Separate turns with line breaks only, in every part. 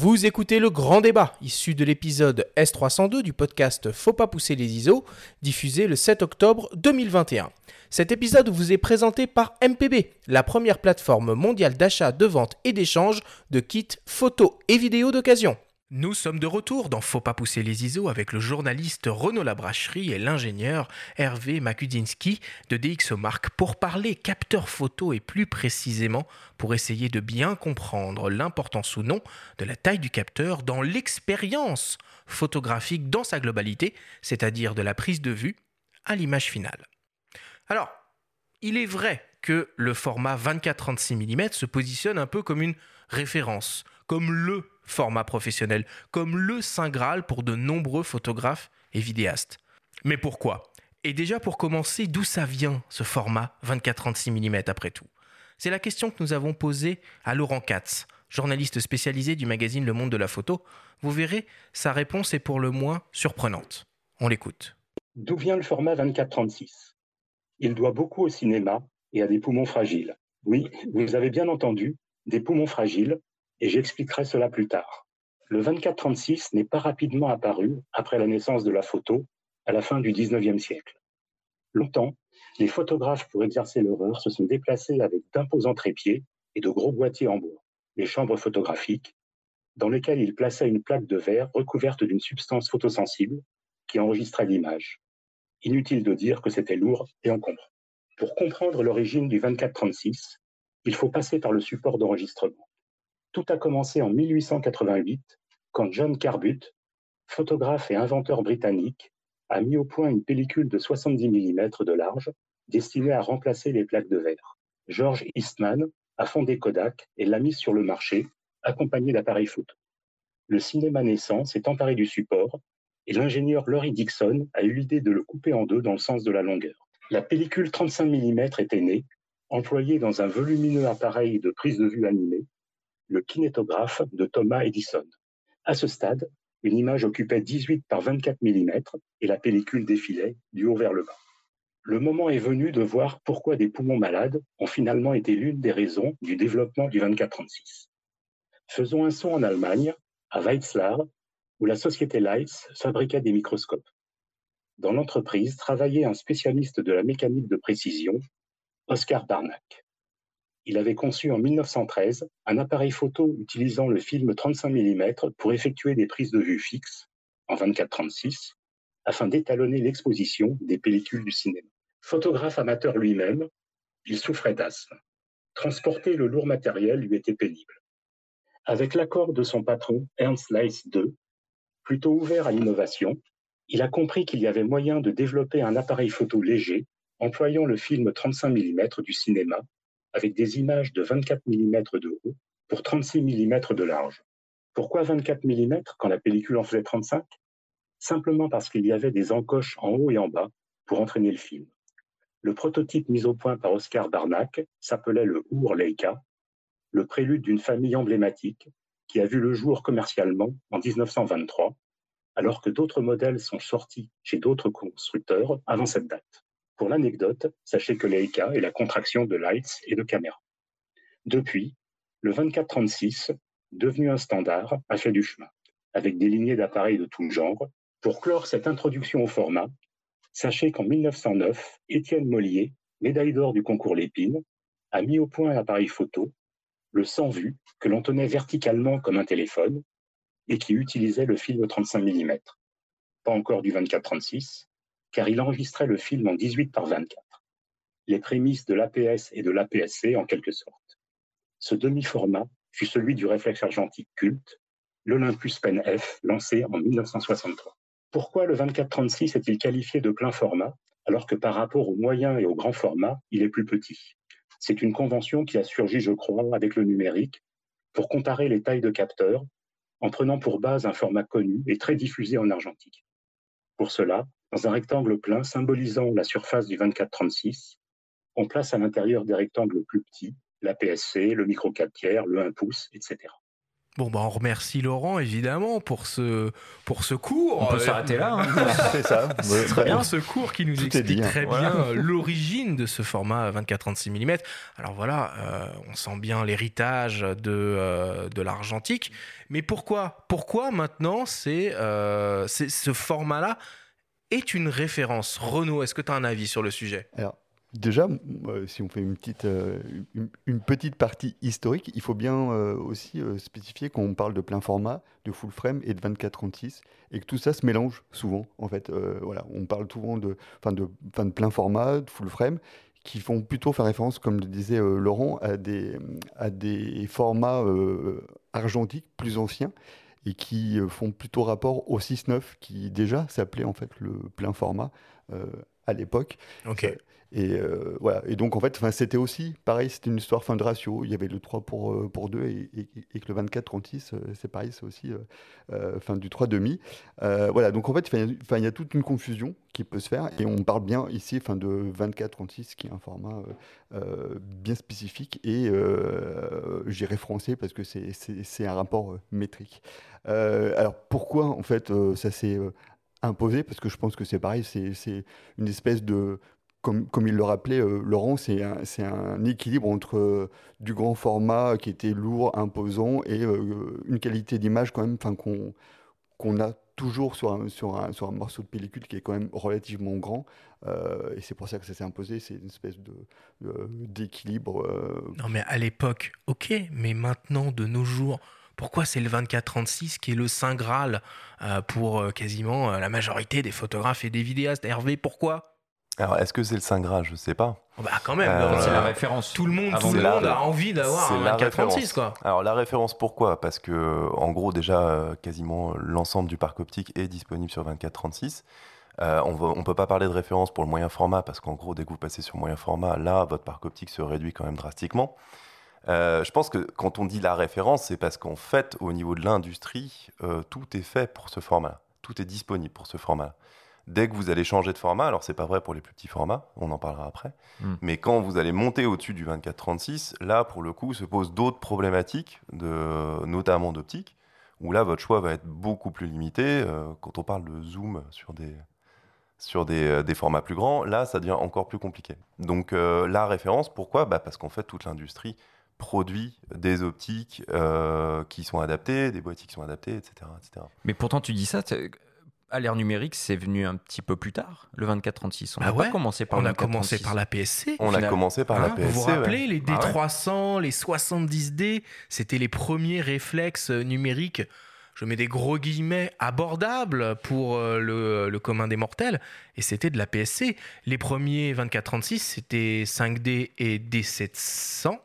Vous écoutez le grand débat, issu de l'épisode S302 du podcast Faut pas pousser les ISO, diffusé le 7 octobre 2021. Cet épisode vous est présenté par MPB, la première plateforme mondiale d'achat, de vente et d'échange de kits photos et vidéos d'occasion. Nous sommes de retour dans Faut pas pousser les ISO avec le journaliste Renaud Labracherie et l'ingénieur Hervé Makudzinski de DxOMark pour parler capteur photo et plus précisément pour essayer de bien comprendre l'importance ou non de la taille du capteur dans l'expérience photographique dans sa globalité, c'est-à-dire de la prise de vue à l'image finale. Alors, il est vrai que le format 24-36 mm se positionne un peu comme une référence, comme le format professionnel, comme le Saint Graal pour de nombreux photographes et vidéastes. Mais pourquoi? Et déjà pour commencer, d'où ça vient ce format 24-36 mm après tout? C'est la question que nous avons posée à Laurent Katz, journaliste spécialisé du magazine Le Monde de la Photo. Vous verrez, sa réponse est pour le moins surprenante. On l'écoute.
D'où vient le format 24-36 Il doit beaucoup au cinéma et à des poumons fragiles. Oui, vous avez bien entendu, des poumons fragiles et j'expliquerai cela plus tard. Le 24-36 n'est pas rapidement apparu après la naissance de la photo à la fin du 19e siècle. Longtemps, les photographes, pour exercer leur se sont déplacés avec d'imposants trépieds et de gros boîtiers en bois, les chambres photographiques, dans lesquelles ils plaçaient une plaque de verre recouverte d'une substance photosensible qui enregistrait l'image. Inutile de dire que c'était lourd et encombrant. Pour comprendre l'origine du 24-36, il faut passer par le support d'enregistrement. Tout a commencé en 1888 quand John Carbut, photographe et inventeur britannique, a mis au point une pellicule de 70 mm de large destinée à remplacer les plaques de verre. George Eastman a fondé Kodak et l'a mise sur le marché, accompagné d'appareils photo. Le cinéma naissant s'est emparé du support et l'ingénieur Laurie Dixon a eu l'idée de le couper en deux dans le sens de la longueur. La pellicule 35 mm était née, employée dans un volumineux appareil de prise de vue animée le kinétographe de Thomas Edison. À ce stade, une image occupait 18 par 24 mm et la pellicule défilait du haut vers le bas. Le moment est venu de voir pourquoi des poumons malades ont finalement été l'une des raisons du développement du 24-36. Faisons un saut en Allemagne, à Weizlar, où la société Leitz fabriquait des microscopes. Dans l'entreprise travaillait un spécialiste de la mécanique de précision, Oscar Barnack il avait conçu en 1913 un appareil photo utilisant le film 35 mm pour effectuer des prises de vue fixes en 24-36 afin d'étalonner l'exposition des pellicules du cinéma. Photographe amateur lui-même, il souffrait d'asthme. Transporter le lourd matériel lui était pénible. Avec l'accord de son patron, Ernst Leitz II, plutôt ouvert à l'innovation, il a compris qu'il y avait moyen de développer un appareil photo léger employant le film 35 mm du cinéma avec des images de 24 mm de haut pour 36 mm de large. Pourquoi 24 mm quand la pellicule en faisait 35 Simplement parce qu'il y avait des encoches en haut et en bas pour entraîner le film. Le prototype mis au point par Oscar Barnack s'appelait le Our Leica, le prélude d'une famille emblématique qui a vu le jour commercialement en 1923, alors que d'autres modèles sont sortis chez d'autres constructeurs avant cette date. Pour l'anecdote, sachez que Leica est la contraction de Lights et de caméra. Depuis, le 2436, devenu un standard, a fait du chemin, avec des lignées d'appareils de tout genre. Pour clore cette introduction au format, sachez qu'en 1909, Étienne Mollier, médaille d'or du concours Lépine, a mis au point un appareil photo, le sans vue, que l'on tenait verticalement comme un téléphone et qui utilisait le film 35 mm. Pas encore du 24-36, car il enregistrait le film en 18 par 24, les prémices de l'APS et de l'APS-C en quelque sorte. Ce demi-format fut celui du réflexe argentique culte, l'Olympus Pen F, lancé en 1963. Pourquoi le 24-36 est-il qualifié de plein format, alors que par rapport au moyen et au grand format, il est plus petit? C'est une convention qui a surgi, je crois, avec le numérique, pour comparer les tailles de capteurs, en prenant pour base un format connu et très diffusé en argentique. Pour cela, dans un rectangle plein symbolisant la surface du 24-36, on place à l'intérieur des rectangles plus petits la PSC, le micro 4 tiers, le 1 pouce, etc.
Bon, bah, on remercie Laurent, évidemment, pour ce, pour ce cours.
On peut s'arrêter là. hein.
C'est ça. Ouais,
Très
bien.
bien ce cours qui nous
Tout
explique très
Voilà.
bien euh, l'origine de ce format 24-36 mm. Alors voilà, euh, on sent bien l'héritage de, euh, de l'argentique. Mais pourquoi Pourquoi maintenant c'est, euh, c'est- ce format-là est une référence Renaud, est-ce que tu as un avis sur le sujet?
Alors, déjà, euh, si on fait une petite, euh, une, petite partie historique, il faut bien euh, aussi spécifier qu'on parle de plein format, de full frame et de 24-36, et que tout ça se mélange souvent. En fait, voilà, on parle souvent de, enfin de, enfin de plein format, de full frame, qui font plutôt faire référence, comme le disait Laurent, à des, à des formats argentiques plus anciens et qui euh, font plutôt rapport au 6.9 qui déjà s'appelait en fait le plein format euh, à l'époque.
Ok.
Ça- Et euh, voilà. Et donc en fait, enfin, c'était aussi pareil, c'était une histoire fin de ratio. Il y avait le 3 pour, euh, pour 2 et, et- et que le 24-36, euh, c'est pareil, c'est aussi euh, euh, fin du 3 demi. Euh, voilà. Donc en fait, il y a toute une confusion qui peut se faire et on parle bien ici enfin, de 24-36 qui est un format euh, euh, bien spécifique et euh, j'irai français parce que c'est- un rapport métrique. Alors pourquoi en fait ça s'est imposé? Parce que je pense que c'est pareil, c'est une espèce de comme, comme il le rappelait, Laurent, c'est un, un équilibre entre du grand format qui était lourd, imposant, et une qualité d'image quand même, qu'on qu'on a toujours sur un, morceau de pellicule qui est quand même relativement grand. Euh, et c'est pour ça que ça s'est imposé. C'est une espèce de, de- d'équilibre. euh,
Non, mais à l'époque, ok, mais maintenant, de nos jours, pourquoi c'est le 24-36 qui est le Saint Graal euh, pour euh, quasiment euh, la majorité des photographes et des vidéastes? Hervé, pourquoi?
Alors, est-ce que c'est le Saint Graal? Je sais pas.
Oh, Bah, quand même,
Euh,
C'est la référence.
tout le monde, tout
la-
a envie d'avoir
C'est
un
la
24-36,
référence.
quoi.
Alors, la référence, pourquoi? Parce que, en gros, déjà, euh, quasiment l'ensemble du parc optique est disponible sur 24-36. Euh, on ne peut pas parler de référence pour le moyen format, parce qu'en gros, dès que vous passez sur moyen format, là, votre parc optique se réduit quand même drastiquement. Euh, je pense que quand on dit la référence, c'est parce qu'en fait, au niveau de l'industrie, euh, tout est fait pour ce format. Tout est disponible pour ce format. Dès que vous allez changer de format, alors c'est pas vrai pour les plus petits formats, on en parlera après,
Mm.
mais quand vous allez monter au-dessus du 24-36, là pour le coup se posent d'autres problématiques, de, notamment d'optique, où là votre choix va être beaucoup plus limité. Euh, quand on parle de zoom sur des, sur des, euh, des formats plus grands, là ça devient encore plus compliqué. Donc euh, la référence, pourquoi? Bah, Parce qu'en fait toute l'industrie produit des optiques euh, qui sont adaptées, des boîtiers qui sont adaptés, etc. etc.
Mais pourtant, tu dis ça, à l'ère numérique, c'est venu un petit peu plus tard, le 24-36. On
Ah
n'a
ouais
pas commencé par
On
le
a commencé
24-36.
par la PSC.
On a commencé par la PSC.
vous vous
ouais.
rappelez, les
Ah ouais.
D300, les 70D, c'était les premiers réflexes euh, numériques, je mets des gros guillemets, abordables pour euh, le, le commun des mortels, et c'était de la PSC. Les premiers 2436, c'était 5D et D700.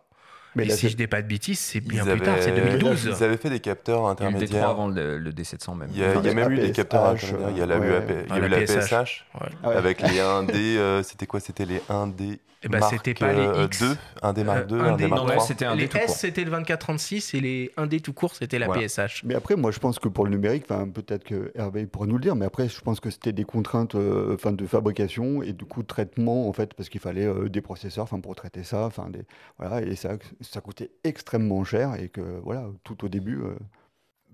Mais
et si je dis pas de bêtises, c'est bien plus tard, c'est
avaient-
2012.
Ils avaient fait des capteurs
Il y a eu le D3
intermédiaires.
avant le, le D700 même.
Il y a, il y a
Enfin,
même eu des capteurs intermédiaires. Il y a la,
ouais.
UAP, il y a eu
la PSH.
Avec les 1D. euh, c'était quoi? C'était les 1D
Eh ben, c'était pas les
euh,
X.
2, 1D Mark 2,
Euh,
1D
D-
Mark
non, ouais,
3.
c'était un
les S, c'était le 2436 et les 1D tout court, c'était la
Voilà.
PSH.
Mais après, moi, je pense que pour le numérique, enfin, peut-être que Hervé pourra nous le dire, mais après, je pense que c'était des contraintes euh, enfin, de fabrication et du coup de traitement, en fait, parce qu'il fallait euh, des processeurs enfin, pour traiter ça, enfin, des, voilà, et ça, ça coûtait extrêmement cher et que, voilà, tout au début, euh,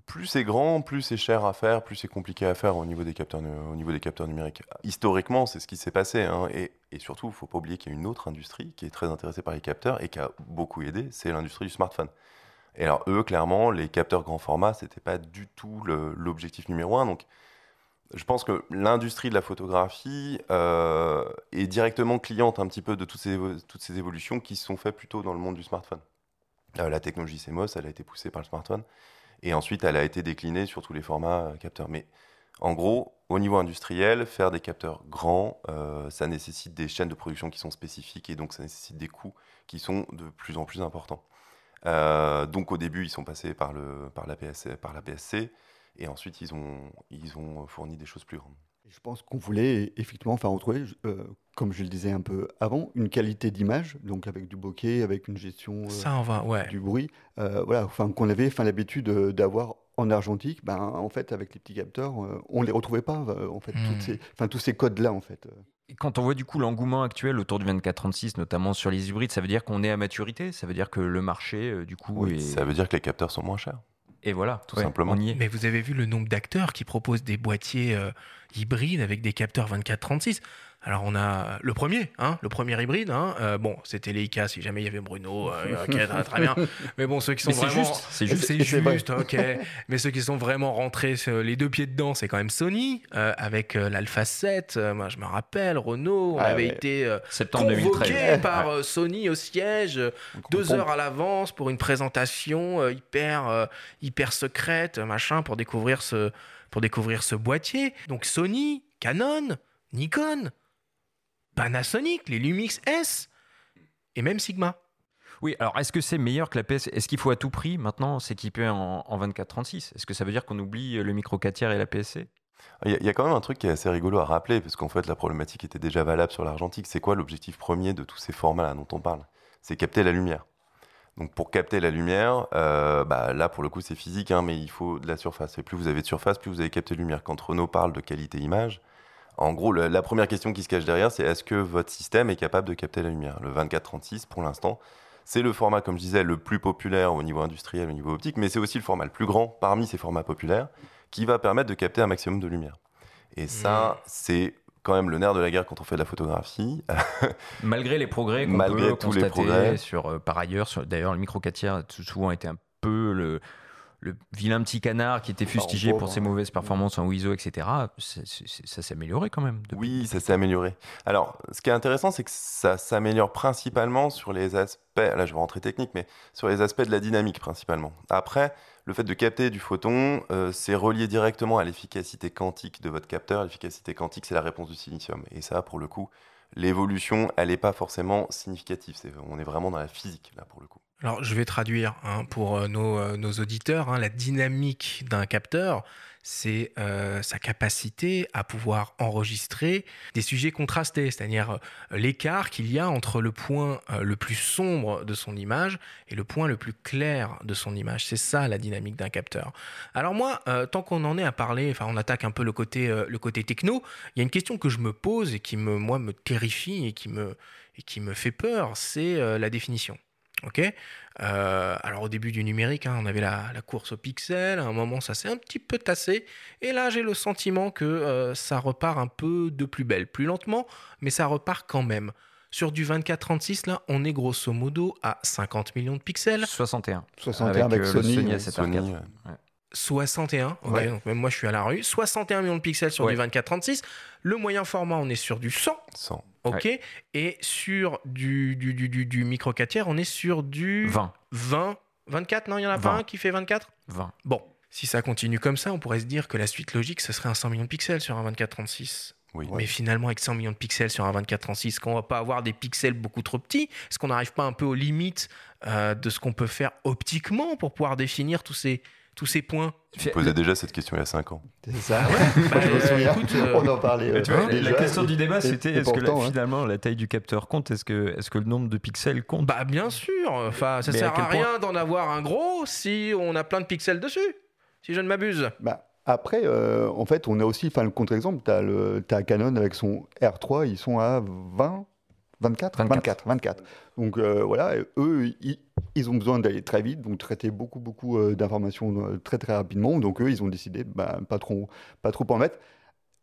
Plus c'est grand, plus c'est cher à faire, plus c'est compliqué à faire au niveau des capteurs, au niveau des capteurs numériques. Historiquement, c'est ce qui s'est passé. hein, et, et surtout, il ne faut pas oublier qu'il y a une autre industrie qui est très intéressée par les capteurs et qui a beaucoup aidé, c'est l'industrie du smartphone. Et alors, eux, clairement, les capteurs grand format, ce n'était pas du tout l'objectif numéro un. Donc, je pense que l'industrie de la photographie euh, est directement cliente un petit peu de toutes ces, toutes ces évolutions qui se sont faites plutôt dans le monde du smartphone. Euh, la technologie CMOS, elle a été poussée par le smartphone. Et ensuite, elle a été déclinée sur tous les formats euh, capteurs. Mais en gros, au niveau industriel, faire des capteurs grands, euh, ça nécessite des chaînes de production qui sont spécifiques et donc ça nécessite des coûts qui sont de plus en plus importants. Euh, donc au début, ils sont passés par, le, la, PSC, par la PSC et ensuite ils ont, ils ont fourni des choses plus grandes.
Je pense qu'on voulait effectivement enfin, retrouver, euh, comme je le disais un peu avant, une qualité d'image, donc avec du bokeh, avec une gestion euh,
Ça, va, ouais.
du bruit, euh, voilà, enfin, qu'on avait enfin, l'habitude d'avoir en argentique, ben, en fait, avec les petits capteurs, euh, on les retrouvait pas, en fait,
Hmm.
toutes ces, enfin, tous ces codes-là, en fait.
Et Quand on voit du coup l'engouement actuel autour du 24-36, notamment sur les hybrides, ça veut dire qu'on est à maturité? Ça veut dire que le marché, euh, du coup, est...
Ça veut dire que les capteurs sont moins chers.
Et voilà,
Tout
ouais,
simplement.
On y est.
Mais vous avez vu le nombre d'acteurs qui proposent des boîtiers euh, hybrides avec des capteurs 24-36 alors on a le premier, hein, le premier hybride. Hein, euh, bon, c'était Leica si jamais il y avait Bruno. euh, ok, très, très bien. Mais bon, ceux qui sont
c'est
vraiment,
juste, c'est juste.
c'est
c'est vrai.
juste, ok. Mais ceux qui sont vraiment rentrés les deux pieds dedans, c'est quand même Sony euh, avec euh, l'Alpha 7. Euh, moi, je me rappelle, Renault, on
Ah
avait
ouais.
été euh,
Septembre
convoqué
2013.
par euh, Sony au siège euh, deux
pompe.
heures à l'avance pour une présentation euh, hyper euh, hyper secrète, machin, pour découvrir ce pour découvrir ce boîtier. Donc Sony, Canon, Nikon, Panasonic, les Lumix S et même Sigma.
Oui, alors est-ce que c'est meilleur que la PS Est-ce qu'il faut à tout prix maintenant s'équiper en, en 24-36 Est-ce que ça veut dire qu'on oublie le micro 4 tiers et la PSC
Il y, a- il y a quand même un truc qui est assez rigolo à rappeler, parce qu'en fait, la problématique était déjà valable sur l'argentique. C'est quoi l'objectif premier de tous ces formats-là dont on parle? C'est capter la lumière. Donc, pour capter la lumière, euh, bah, là, pour le coup, c'est physique, hein, mais il faut de la surface. Et plus vous avez de surface, plus vous avez capté de lumière. Quand Renault parle de qualité image, en gros, le- la première question qui se cache derrière, c'est est-ce que votre système est capable de capter la lumière? Le 24-36, pour l'instant, c'est le format, comme je disais, le plus populaire au niveau industriel, au niveau optique, mais c'est aussi le format le plus grand parmi ces formats populaires qui va permettre de capter un maximum de lumière. Et ça, c'est quand même le nerf de la guerre quand on fait de la photographie.
Malgré les progrès qu'on
Malgré
peut
tous les
constater
progrès.
sur, euh, par ailleurs, d'ailleurs, le micro 4 tiers a souvent été un peu le, le vilain petit canard qui était fustigé pour ses
hein.
mauvaises performances en ISO, etc. Ça s'est amélioré quand même. depuis.
Oui, ça s'est amélioré. Alors, ce qui est intéressant, c'est que ça s'améliore principalement sur les aspects, là je vais rentrer technique, mais sur les aspects de la dynamique principalement. Après, le fait de capter du photon, euh, c'est relié directement à l'efficacité quantique de votre capteur. L'efficacité quantique, c'est la réponse du silicium. Et ça, pour le coup, l'évolution, elle n'est pas forcément significative. On est vraiment dans la physique, là, pour le coup.
Alors, je vais traduire hein, pour euh, nos, euh, nos auditeurs. hein, la dynamique d'un capteur, c'est euh, sa capacité à pouvoir enregistrer des sujets contrastés, c'est-à-dire l'écart qu'il y a entre le point le plus sombre de son image et le point le plus clair de son image. C'est ça la dynamique d'un capteur. Alors moi, tant qu'on en est à parler, enfin on attaque un peu le côté, le côté techno, il y a une question que je me pose et qui me, moi, me terrifie et qui me, et qui me fait peur, c'est la définition. Ok Euh, Alors au début du numérique, hein, on avait la, la course au pixel, à un moment ça s'est un petit peu tassé, et là j'ai le sentiment que euh, ça repart un peu de plus belle, plus lentement, mais ça repart quand même. Sur du 24-36, là, on est grosso modo à 50 millions de pixels.
61.
61 avec,
euh, le
Sony.
Sony
ouais.
A7R4.
Sony, ouais.
61, ok,
Ouais.
donc même moi je suis à la rue. 61 millions de pixels sur
Ouais.
du 24-36. Le moyen format, on est sur du 100,
100.
ok. Et sur du, du, du, du, du micro 4 tiers, on est sur du
20.
20, 24, non, il y en a pas
20.
un qui fait 24
20.
Bon, si ça continue comme ça, on pourrait se dire que la suite logique, ce serait un 100 millions de pixels sur un 24-36.
Oui.
Mais finalement, avec 100 millions de pixels sur un 24-36, qu'on va pas avoir des pixels beaucoup trop petits? Est-ce qu'on n'arrive pas un peu aux limites euh, de ce qu'on peut faire optiquement pour pouvoir définir tous ces, tous ces points
Je posais déjà cette question il y a 5 ans.
C'est ça.
Bah,
je me
euh,
souviens.
écoute, euh,
On en parlait. euh,
Tu vois,
déjà.
la question du débat, c'était est-ce que
hein.
finalement la taille du capteur compte? Est-ce que, est que le nombre de pixels compte?
Bah bien sûr, enfin ça
Mais
sert
à
rien d'en avoir un gros si on a plein de pixels dessus, si je ne m'abuse.
Bah, après, euh, en fait, on a aussi, enfin, le contre-exemple, tu as, Canon avec son R3, ils sont à 20, 24
24.
24, 24. Donc euh, voilà, eux, ils, ils ont besoin d'aller très vite, donc traiter beaucoup, beaucoup euh, d'informations euh, très, très rapidement. Donc eux, ils ont décidé de bah, pas, trop, pas trop en mettre.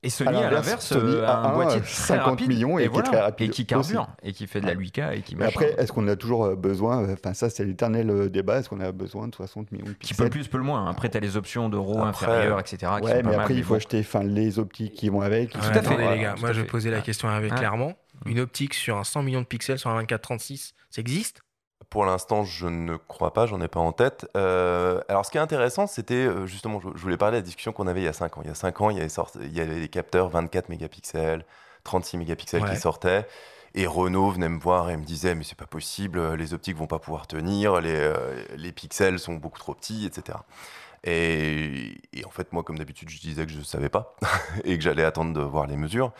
Et Sony, à l'inverse,
Sony
euh,
a
un boîtier
euh,
très
50
rapide,
millions et qui est très rapide
et qui carbure et qui fait de la 8K et qui
après, est-ce qu'on a toujours euh, besoin, euh, enfin ça c'est l'éternel euh, débat, est-ce qu'on a besoin de 60 millions de
qui peut
pixels
le plus, peut le moins. Après, tu as les options de RAW
Après,
inférieurs, etc. qui
Ouais,
pas
mais
mal,
après il faut
bon.
acheter enfin, les optiques qui vont avec.
Ouais,
sont-
à fait.
attendez
voilà.
les gars,
tout
moi je posais la question avec
Ouais.
clairement. Une optique sur un 100 millions de pixels sur un 24-36, ça existe?
Pour l'instant, je ne crois pas, j'en ai pas en tête. Euh, alors, ce qui est intéressant, c'était euh, justement, je, je voulais parler de la discussion qu'on avait il y a 5 ans. Il y a 5 ans, il y avait, sorti- il y avait des capteurs 24 mégapixels, 36 mégapixels
Ouais.
qui sortaient. Et Renault venait me voir et me disait Mais c'est pas possible, les optiques vont pas pouvoir tenir, les, euh, les pixels sont beaucoup trop petits, etc. Et, et en fait, moi, comme d'habitude, je disais que je savais pas et que j'allais attendre de voir les mesures.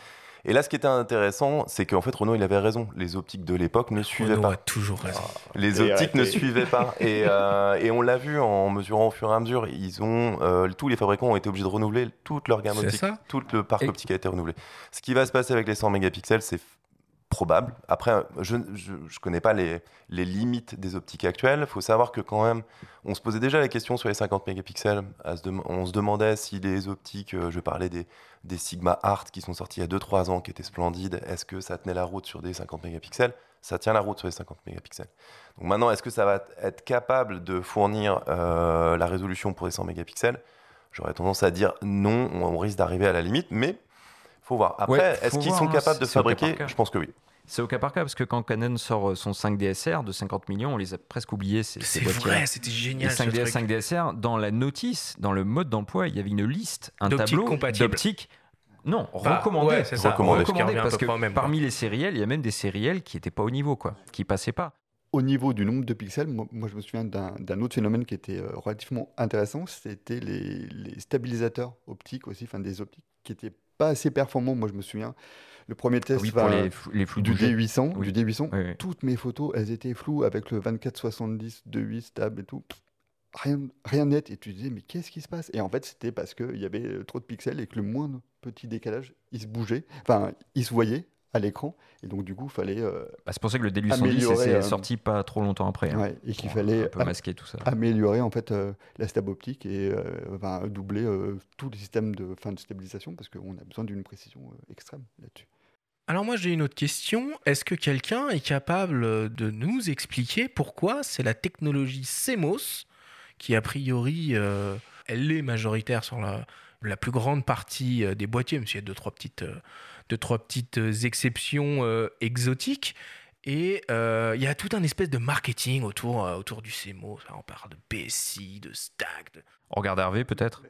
Et là, ce qui était intéressant, c'est qu'en fait, Renault, il avait raison. Les optiques de l'époque ne suivaient
Renault
pas.
a toujours raison.
Les
Et
optiques ne suivaient pas. Et, euh, et on l'a vu en mesurant au fur et à mesure. Ils ont, euh, tous les fabricants ont été obligés de renouveler toute leur gamme
C'est
optique.
ça.
Tout le parc
Et-
optique a été renouvelé. Ce qui va se passer avec les 100 mégapixels, c'est probable. Après, je ne connais pas les, les, limites des optiques actuelles. Il faut savoir que quand même, on se posait déjà la question sur les 50 mégapixels. On se demandait si les optiques, euh, je parlais des, des Sigma Art qui sont sortis il y a 2-3 ans, qui étaient splendides, est-ce que ça tenait la route sur des 50 mégapixels? Ça tient la route sur les 50 mégapixels. Donc maintenant, est-ce que ça va être capable de fournir euh, la résolution pour les 100 mégapixels? J'aurais tendance à dire non, on risque d'arriver à la limite, mais faut voir. Après, est-ce qu'ils sont hein, capables de fabriquer Je pense que oui.
C'est au cas par cas, parce que quand Canon sort euh, son 5 DSR de 50 millions, on les a presque oubliés.
C'est vrai, c'était génial.
Les 5, DS, 5 DSR, dans la notice, dans le mode d'emploi, il y avait une liste, un tableau d'optique. Non, recommandé.
recommandé.
recommandé parce que parmi les sériels, il y a même des sériels qui n'étaient pas au niveau, quoi, qui passaient pas.
Au niveau du nombre de pixels, moi, je me souviens d'un autre phénomène qui était euh, relativement intéressant, c'était les, les, stabilisateurs optiques aussi, enfin des optiques qui étaient pas assez performant. Moi, je me souviens, le premier test
oui, pour les, les flous
du D800, du D800 toutes mes photos, elles étaient floues avec le 24-70, 2.8 stable et tout. Rien, rien net. Et tu disais, mais qu'est-ce qui se passe? Et en fait, c'était parce qu'il y avait euh, trop de pixels et que le moindre petit décalage, il se bougeait. Enfin, il se voyait à l'écran. Et donc, du coup, il fallait. Euh,
bah, c'est pour ça que le D810 c'est euh, sorti pas trop longtemps après.
Hein. et qu'il fallait
un peu masquer tout ça.
améliorer en fait euh, la stab optique et doubler tous les systèmes de, fin, de stabilisation parce qu'on a besoin d'une précision extrême là-dessus.
Alors moi j'ai une autre question. Est-ce que quelqu'un est capable de nous expliquer pourquoi c'est la technologie CMOS qui a priori elle est majoritaire sur la, la plus grande partie des boîtiers, mais il y a deux trois petites de trois petites euh, exceptions euh, exotiques. Et euh, il y a tout un espèce de marketing autour, autour du CMO. On parle de BSI, de Stack. De...
On regarde Hervé peut-être?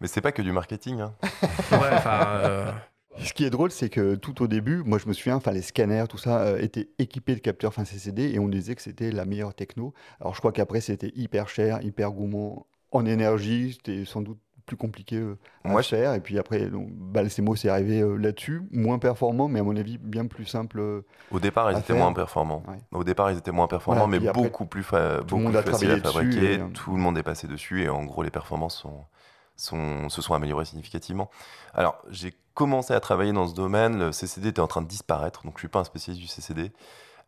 Mais c'est pas que du marketing. Hein.
Ce qui est drôle, c'est que tout au début, moi je me souviens, les scanners, tout ça, étaient équipés de capteurs fin CCD et on disait que c'était la meilleure techno. Alors je crois qu'après c'était hyper cher, hyper gourmand en énergie, c'était sans doute plus compliqué euh, à Moi, faire. Et puis après, donc, mots c'est arrivé euh, là-dessus, moins performant, mais à mon avis bien plus simple. Euh,
Au départ, ils étaient moins performants. Au départ, ils étaient moins performants, mais beaucoup plus, beaucoup plus faciles à fabriquer. tout le monde est passé dessus et en gros, les performances sont, sont, se sont améliorées significativement. Alors, j'ai commencé à travailler dans ce domaine. Le CCD était en train de disparaître, donc je suis pas un spécialiste du CCD.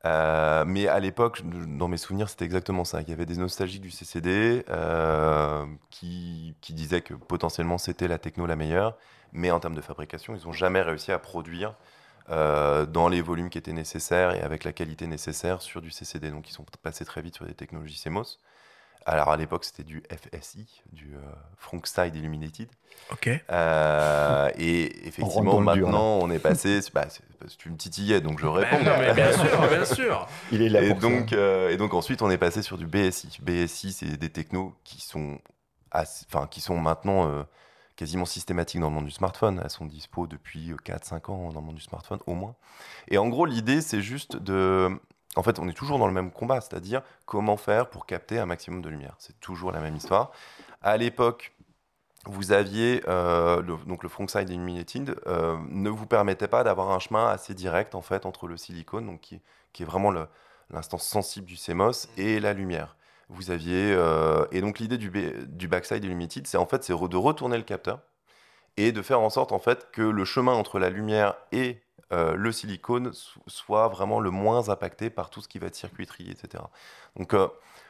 Euh, mais à l'époque, dans mes souvenirs, c'était exactement ça. Il y avait des nostalgiques du CCD euh, qui, disaient que potentiellement c'était la techno la meilleure, mais en termes de fabrication, ils n'ont jamais réussi à produire euh, dans les volumes qui étaient nécessaires et avec la qualité nécessaire sur du CCD. Donc ils sont passés très vite sur des technologies CMOS. Alors à l'époque, c'était du FSI, du euh, Illuminated.
Ok.
Euh, et effectivement, maintenant, on est passé. Bah, tu me titillais, donc je réponds.
bien sûr, bien sûr.
Il est là
et donc, euh, et donc ensuite, on est passé sur du BSI. BSI, c'est des technos qui sont, enfin, qui sont maintenant euh, quasiment systématiques dans le monde du smartphone. Elles sont dispo depuis 4-5 ans dans le monde du smartphone, au moins. Et en gros, l'idée, c'est juste de en fait, on est toujours dans le même combat, c'est-à-dire comment faire pour capter un maximum de lumière. C'est toujours la même histoire. À l'époque, vous aviez euh, le, donc le frontside illuminated euh, ne vous permettait pas d'avoir un chemin assez direct en fait entre le silicone, donc qui, est vraiment l'instance sensible du CMOS et la lumière. Vous aviez euh, et donc l'idée du, du backside illuminated, c'est en fait de retourner le capteur et de faire en sorte en fait que le chemin entre la lumière et euh, le silicone soit vraiment le moins impacté par tout ce qui va être circuiterie, etc. Donc euh,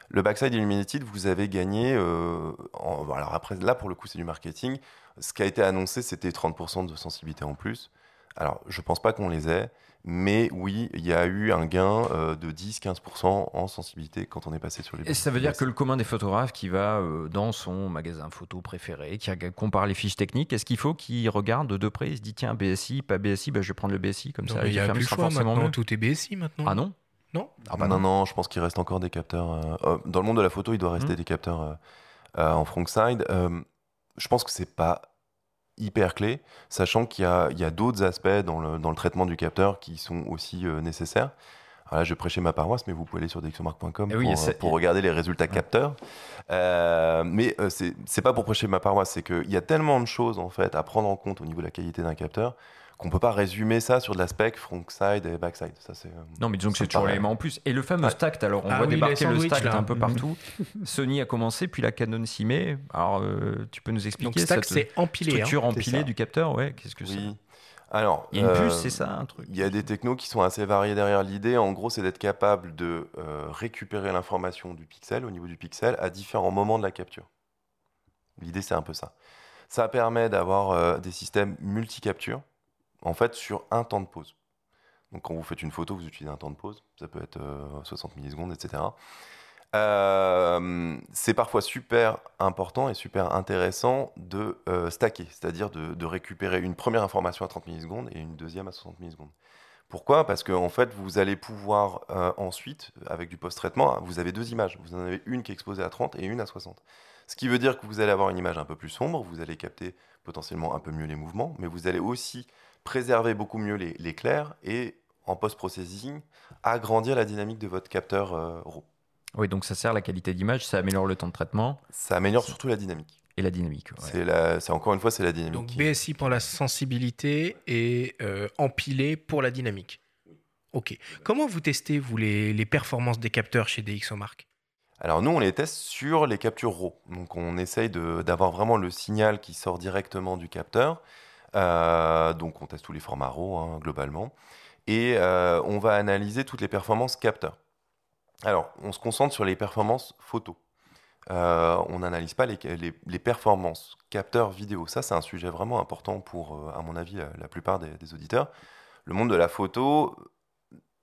le backside illuminated, vous avez gagné, euh, alors après là pour le coup c'est du marketing, ce qui a été annoncé c'était 30% de sensibilité en plus. Alors je pense pas qu'on les ait, mais oui, il y a eu un gain euh, de 10-15% en sensibilité quand on est passé sur les.
Et ça veut dire que le commun des photographes qui va euh, dans son magasin photo préféré, qui compare les fiches techniques, est-ce qu'il faut qu'il regarde de près Il se dit tiens, BSI, pas BSI, bah, je vais prendre le BSI comme ça.
Il y a plus le choix maintenant, tout est BSI maintenant.
Ah non?
Non
ah bah non, non, je pense qu'il reste encore des capteurs. Euh, dans le monde de la photo, il doit rester mmh. des capteurs en frontside. je pense que c'est pas hyper clé, sachant qu'il y a, d'autres aspects dans le, traitement du capteur qui sont aussi euh, nécessaires. Alors là, je prêchais ma paroisse, mais vous pouvez aller sur dexomark.com eh euh, pour, regarder les résultats capteurs. Euh, mais c'est pas pour prêcher ma paroisse, c'est qu'il y a tellement de choses en fait à prendre en compte au niveau de la qualité d'un capteur qu'on peut pas résumer ça sur de l'aspect frontside et backside. Ça, c'est, euh,
non, mais disons que c'est toujours l'élément en plus. Et le fameux stack, alors on ah voit débarquer le stack un peu partout. Sony a commencé, puis la Canon s'y met. Alors, euh, tu peux nous expliquer
Donc, stack, c'est empilé,
hein. structure empilée du capteur, ouais. Qu'est-ce que
oui. Alors,
Il y a une puce,
euh,
c'est ça, un truc?
Il y a des technos qui sont assez variés derrière l'idée. En gros, c'est d'être capable de euh, récupérer l'information du pixel, au niveau du pixel, à différents moments de la capture. L'idée, c'est un peu ça. Ça permet d'avoir euh, des systèmes multi-capture, en fait, sur un temps de pause. Donc, quand vous faites une photo, vous utilisez un temps de pause. Ça peut être euh, 60 millisecondes, etc. Euh, c'est parfois super important et super intéressant de euh, stacker, c'est-à-dire de, récupérer une première information à 30 millisecondes et une deuxième à 60 millisecondes. Pourquoi? Parce qu'en en fait, vous allez pouvoir euh, ensuite, avec du post-traitement, vous avez deux images. Vous en avez une qui est exposée à 30 et une à 60. Ce qui veut dire que vous allez avoir une image un peu plus sombre, vous allez capter potentiellement un peu mieux les mouvements, mais vous allez aussi préserver beaucoup mieux les, les clairs et en post-processing, agrandir la dynamique de votre capteur euh, RAW.
Oui, donc ça sert la qualité d'image, ça améliore le temps de traitement
Ça améliore surtout la dynamique.
et la dynamique. ouais.
C'est la- c'est encore une fois, c'est la dynamique.
Donc BSI pour la sensibilité et euh, empilé pour la dynamique. Ok. Comment vous testez, vous, les, les performances des capteurs chez DxOMark
Alors nous, on les teste sur les captures RAW. Donc on essaye de- d'avoir vraiment le signal qui sort directement du capteur. Euh, donc on teste tous les formats RAW hein, globalement. Et euh, on va analyser toutes les performances capteurs. Alors on se concentre sur les performances photo. Euh, on n'analyse pas les, performances capteurs vidéo. Ça, c'est un sujet vraiment important pour, à mon avis, la, plupart des, auditeurs. Le monde de la photo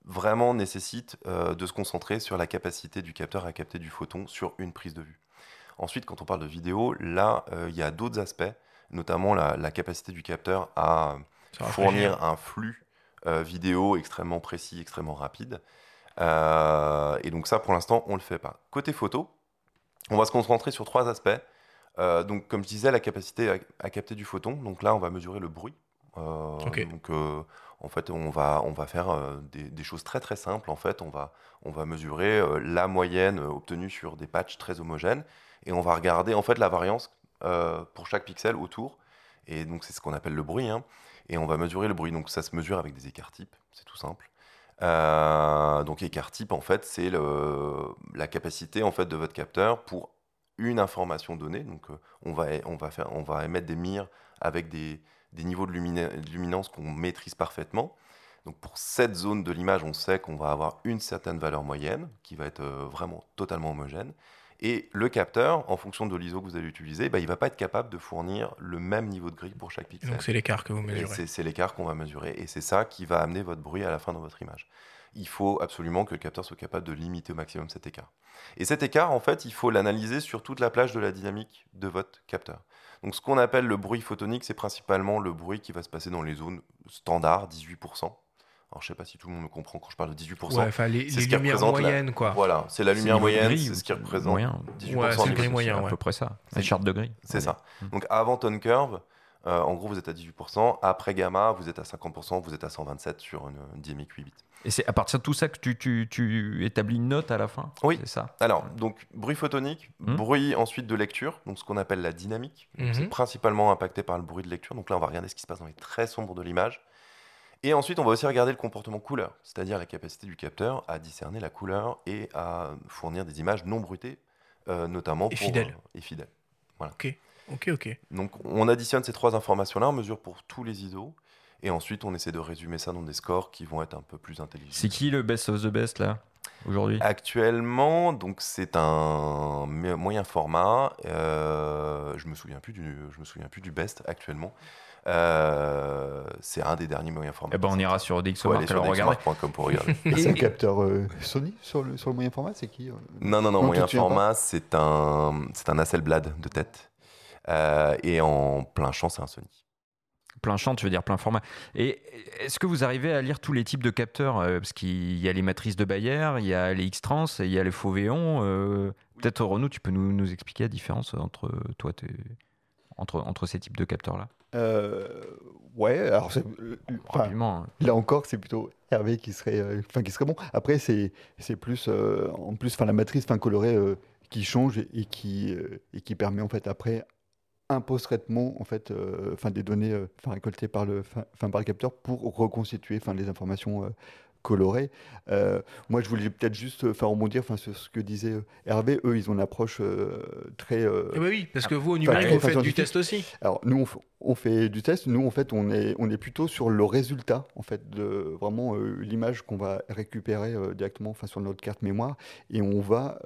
vraiment nécessite de se concentrer sur la capacité du capteur à capter du photon sur une prise de vue. Ensuite, quand on parle de vidéo, là, il y a d'autres aspects, notamment la, la capacité du capteur à fournir un flux euh, vidéo extrêmement précis, extrêmement rapide. Euh, et donc ça, pour l'instant, on ne le fait pas. Côté photo, on va se concentrer sur trois aspects. Euh, donc, comme je disais, la capacité à, à capter du photon. Donc là, on va mesurer le bruit. Donc, en fait, on va, on va faire des, des choses très très simples. En fait, on va, on va mesurer la moyenne obtenue sur des patchs très homogènes et on va regarder en fait la variance euh, pour chaque pixel autour. Et donc, c'est ce qu'on appelle le bruit. hein. Et on va mesurer le bruit. Donc, ça se mesure avec des écarts types. C'est tout simple. Euh, donc, écart en fait, c'est la capacité en fait de votre capteur pour une information donnée. Donc, euh, on va, on va on va émettre des mires avec des, des niveaux de, luminance qu'on maîtrise parfaitement. Donc pour cette zone de l'image, on sait qu'on va avoir une certaine valeur moyenne qui va être vraiment totalement homogène. Et le capteur, en fonction de l'ISO que vous allez utiliser, bah, il ne va pas être capable de fournir le même niveau de grille pour chaque pixel.
Donc c'est l'écart que vous mesurez.
C'est c'est l'écart qu'on va mesurer et c'est ça qui va amener votre bruit à la fin dans votre image. Il faut absolument que le capteur soit capable de limiter au maximum cet écart. Et cet écart, en fait, il faut l'analyser sur toute la plage de la dynamique de votre capteur. Donc ce qu'on appelle le bruit photonique, c'est principalement le bruit qui va se passer dans les zones standards, 18%. Alors je sais pas si tout le monde me comprend quand je parle de 18%.
Ouais, enfin les,
c'est
les
ce
lumières
la-
moyennes, quoi.
Voilà, c'est la
C'est
lumière moyenne, c'est ce qui représente
moyen
18%
Ouais, c'est gris moyen,
à peu près ça.
C'est-
charte de grille.
C'est ça.
Mm.
Donc avant tone curve, euh, en gros vous êtes à 18%, après gamma vous êtes à 50%, vous êtes à 127 sur une, une dynamique 8 bits.
Et c'est à partir de tout ça que tu, tu, tu établis une note à la fin?
Oui.
C'est ça
Alors, donc bruit photonique,
Mhm.
bruit ensuite de lecture, donc ce qu'on appelle la dynamique. Donc,
Mhm.
C'est principalement impacté par le bruit de lecture. Donc là, on va regarder ce qui se passe dans les très sombres de l'image. Et ensuite, on va aussi regarder le comportement couleur, c'est-à-dire la capacité du capteur à discerner la couleur et à fournir des images non bruitées, euh, notamment
Et
pour,
fidèles.
euh, et fidèles.
Ok, ok.
Donc, on additionne ces trois informations-là, on mesure pour tous les ISO, et ensuite, on essaie de résumer ça dans des scores qui vont être un peu plus intelligents.
C'est qui le best of the best là? Aujourd'hui
Actuellement, donc c'est un mo- moyen format. euh, je me souviens plus du, je me souviens plus du best actuellement. Euh, c'est un des derniers moyens formats.
Eh ben on ira sur DxOMark regarder.
pour regarder.
Et c'est un capteur euh, Sony sur le, sur le moyen format, c'est qui
non, non, non,
Non,
moyen format, c'est un, c'est un Hasselblad de tête. Euh, et en plein champ, c'est un Sony.
Plein champ, tu veux dire plein format. Et est-ce que vous arrivez à lire tous les types de capteurs euh, Parce qu'il y a les matrices de Bayer, il y a les X-Trans, il y a les Fauvéon. euh, Peut-être Renaud, tu peux nous, nous expliquer la différence entre toi, tes- entre, entre ces types de capteurs-là?
Euh, Ouais, alors c'est- euh, enfin,
hein.
Là encore, c'est plutôt Hervé qui serait, euh, enfin, qui serait bon. Après, c'est c'est plus, euh, en plus, enfin, la matrice fin colorée euh, qui change et qui, euh, et qui permet en fait après un post-traitement en fait, euh, enfin, des données euh, récoltées par le, fin, fin, par le capteur pour reconstituer enfin, les informations euh, coloré. Euh, moi, je voulais peut-être juste faire rebondir enfin, sur ce que disait euh, Hervé. Eux, ils ont une approche euh, très.
Eh ben oui, parce que vous, au numérique, vous faites du test aussi.
Alors, nous, on, on, fait du test. Nous, en fait, on est, on est plutôt sur le résultat, en fait, de vraiment l'image qu'on va récupérer directement enfin, sur notre carte mémoire. Et on va,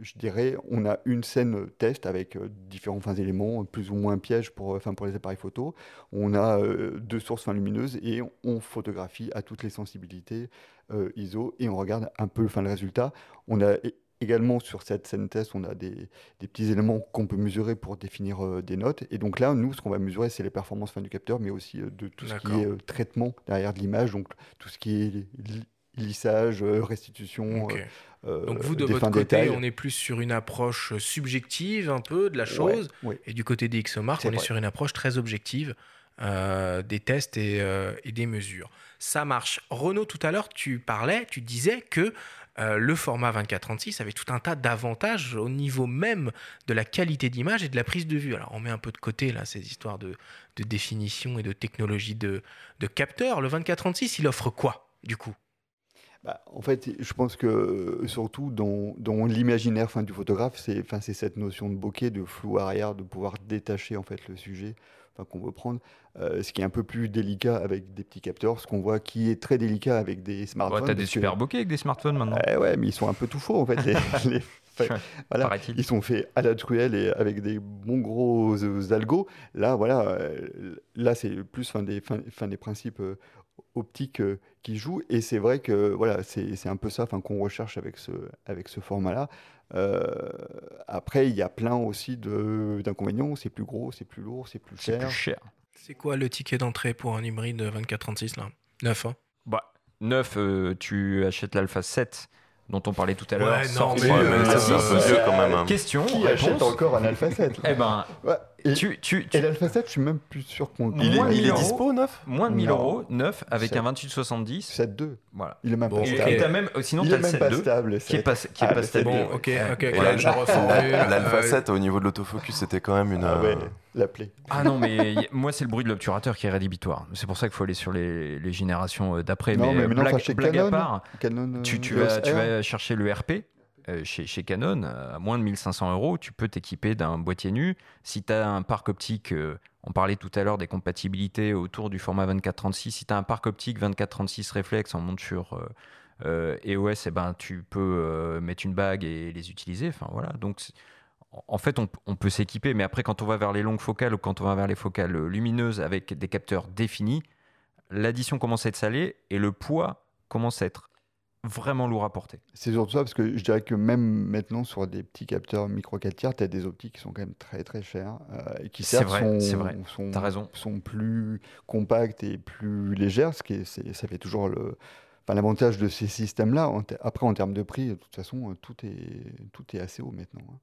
je dirais, on a une scène test avec différents enfin, éléments, plus ou moins pièges pour, enfin, pour les appareils photo. On a deux sources enfin, lumineuses et on photographie à toutes les sensibilités. Euh, ISO et on regarde un peu enfin, le résultat. On a également sur cette scène test, on a des, petits éléments qu'on peut mesurer pour définir euh, des notes. Et donc là, nous, ce qu'on va mesurer, c'est les performances fin du capteur, mais aussi euh, de tout ce qui est traitement derrière de l'image, donc tout ce qui est lissage, restitution.
donc vous, de votre côté, on est plus sur une approche subjective un peu de la chose. Et du côté des XOMark, on est sur une approche très objective des tests et, et des mesures ça marche. Renaud, tout à l'heure, tu parlais, tu disais que euh, le format 24-36 avait tout un tas d'avantages au niveau même de la qualité d'image et de la prise de vue. Alors on met un peu de côté là ces histoires de, définition et de technologie de, de capteur. Le 24-36, il offre quoi du coup?
Bah, en fait, je pense que surtout dans, dans l'imaginaire du photographe, c'est cette notion de bokeh, de flou arrière, de pouvoir détacher en fait le sujet qu'on veut prendre, euh, ce qui est un peu plus délicat avec des petits capteurs, ce qu'on voit qui est très délicat avec des smartphones.
Tu as des super bokeh avec des smartphones maintenant.
Eh ouais, mais ils sont un peu tout faux en fait. voilà, ils sont faits à la truelle et avec des bons gros euh, algos. Là, voilà, euh, là c'est plus fin des, fin, des principes optiques qui jouent. Et c'est vrai que voilà, c'est un peu ça qu'on recherche avec ce, avec ce format-là. Euh, après, il y a plein aussi d'inconvénients. C'est plus gros, c'est plus lourd, c'est plus cher.
C'est plus cher.
C'est quoi le ticket d'entrée pour un hybride 2436 là? 9 hein?
Bah, 9, euh, tu achètes l'Alpha 7 dont on parlait tout à l'heure.
Ouais, non, mais, euh,
c'est un peu vieux quand même. Hein.
Question.
Qui achète encore un Alpha 7
Eh ben,
ouais. Et, tu, tu, tu... et l'Alpha 7, je suis même plus sûr qu'on.
Il, est, il est dispo neuf
Moins de 1000 euros, neuf, avec un 2870.
7.2.
Voilà.
Il est même
bon,
pas stable.
Et même, sinon,
il
as
est même pas stable.
Qui est pas, qui est ah, pas stable.
Bon, ok, ok, ok. je reformule.
L'Alpha 7, au niveau de l'autofocus, c'était quand même une.
Ah ouais, l'appeler.
Ah non, mais moi, c'est le bruit de l'obturateur qui est rédhibitoire. C'est pour ça qu'il faut aller sur les, les générations d'après.
Mais,
mais
blague
à part,
Canon,
tu, tu, vas, tu vas chercher le RP. Euh, chez, Canon, à moins de 1500 euros, tu peux t'équiper d'un boîtier nu. Si tu as un parc optique, euh, on parlait tout à l'heure des compatibilités autour du format 24-36, si tu as un parc optique 24-36 réflexe en monture euh, EOS, eh ben, tu peux mettre une bague et les utiliser. Enfin, voilà. Donc, en fait, on peut s'équiper, mais après, quand on va vers les longues focales ou quand on va vers les focales lumineuses avec des capteurs définis, l'addition commence à être salée et le poids commence à être vraiment lourd à porter.
C'est surtout ça, parce que je dirais que même maintenant, sur des petits capteurs micro 4 tiers, tu as des optiques qui sont quand même très très chères euh, et qui certes sont, sont,
raison.
sont plus compactes et plus légères, ce qui est, ça fait toujours le. Enfin, l'avantage de ces systèmes-là, après en termes de prix, de toute façon, tout est, tout est assez haut maintenant, hein.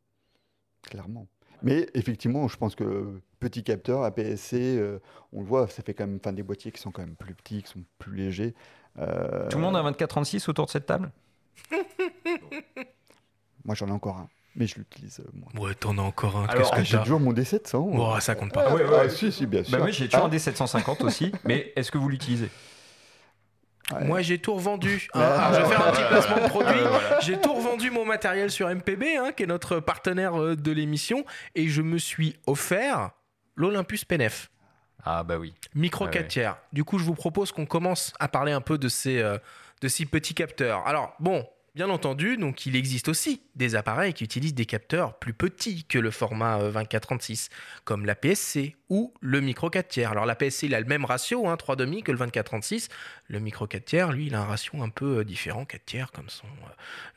clairement. Mais effectivement, je pense que petit capteur, APS-C, euh, on le voit, ça fait quand même enfin, des boîtiers qui sont quand même plus petits, qui sont plus légers.
Euh, Tout le monde a 24-36 autour de cette table?
Moi, j'en ai encore un. Mais je l'utilise euh, moins.
Ouais, t'en as encore un.
Alors, j'ai toujours mon D700.
Oh, ça compte pas.
Ah, ouais, ouais, si, si, bien bah, sûr.
Bah, moi, j'ai toujours un D750 aussi. Mais est-ce que vous l'utilisez?
Moi, j'ai tout revendu. Hein. je vais faire un petit placement de produit. J'ai tout revendu mon matériel sur MPB, hein, qui est notre partenaire euh, de l'émission, et je me suis offert l'Olympus PNF.
Ah bah oui.
Micro 4 tiers. Du coup, je vous propose qu'on commence à parler un peu de ces, euh, de ces petits capteurs. Alors, bon, bien entendu, donc il existe aussi des appareils qui utilisent des capteurs plus petits que le format 24-36, euh, comme la PSC ou le micro 4 tiers. Alors la PSC, il a le même ratio, hein, 3,5 que le 24-36. Le micro 4 tiers, lui, il a un ratio un peu euh, différent, 4 tiers, comme son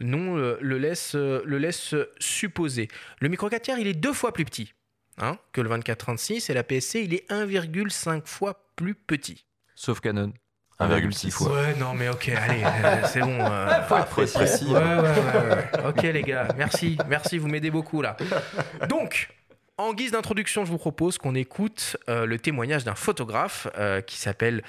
nom le, laisse, le laisse supposer. Le micro 4 tiers, il est deux fois plus petit. Hein, que le 2436 et la PSC, il est 1,5 fois plus petit.
Sauf Canon. 1,6 fois.
Ouais, non, mais ok, allez, euh, c'est bon.
Euh, faut, être précis.
Ouais, ouais, ouais, ok, les gars, merci, merci, vous m'aidez beaucoup là. Donc, en guise d'introduction, je vous propose qu'on écoute euh, le témoignage d'un photographe qui s'appelle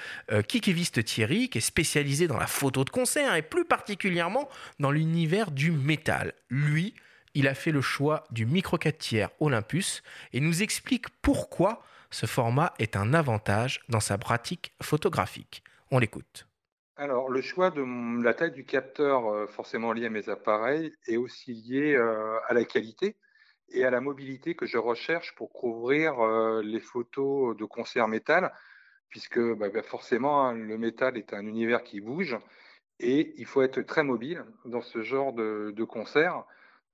Kikiviste Thierry, qui est spécialisé dans la photo de concert et plus particulièrement dans l'univers du métal. Lui, il a fait le choix du micro 4 tiers Olympus et nous explique pourquoi ce format est un avantage dans sa pratique photographique. On l'écoute.
Alors, le choix de la taille du capteur, euh, forcément lié à mes appareils, est aussi lié euh, à la qualité et à la mobilité que je recherche pour couvrir euh, les photos de concert métal, puisque bah, bah, forcément, hein, le métal est un univers qui bouge et il faut être très mobile dans ce genre de, de.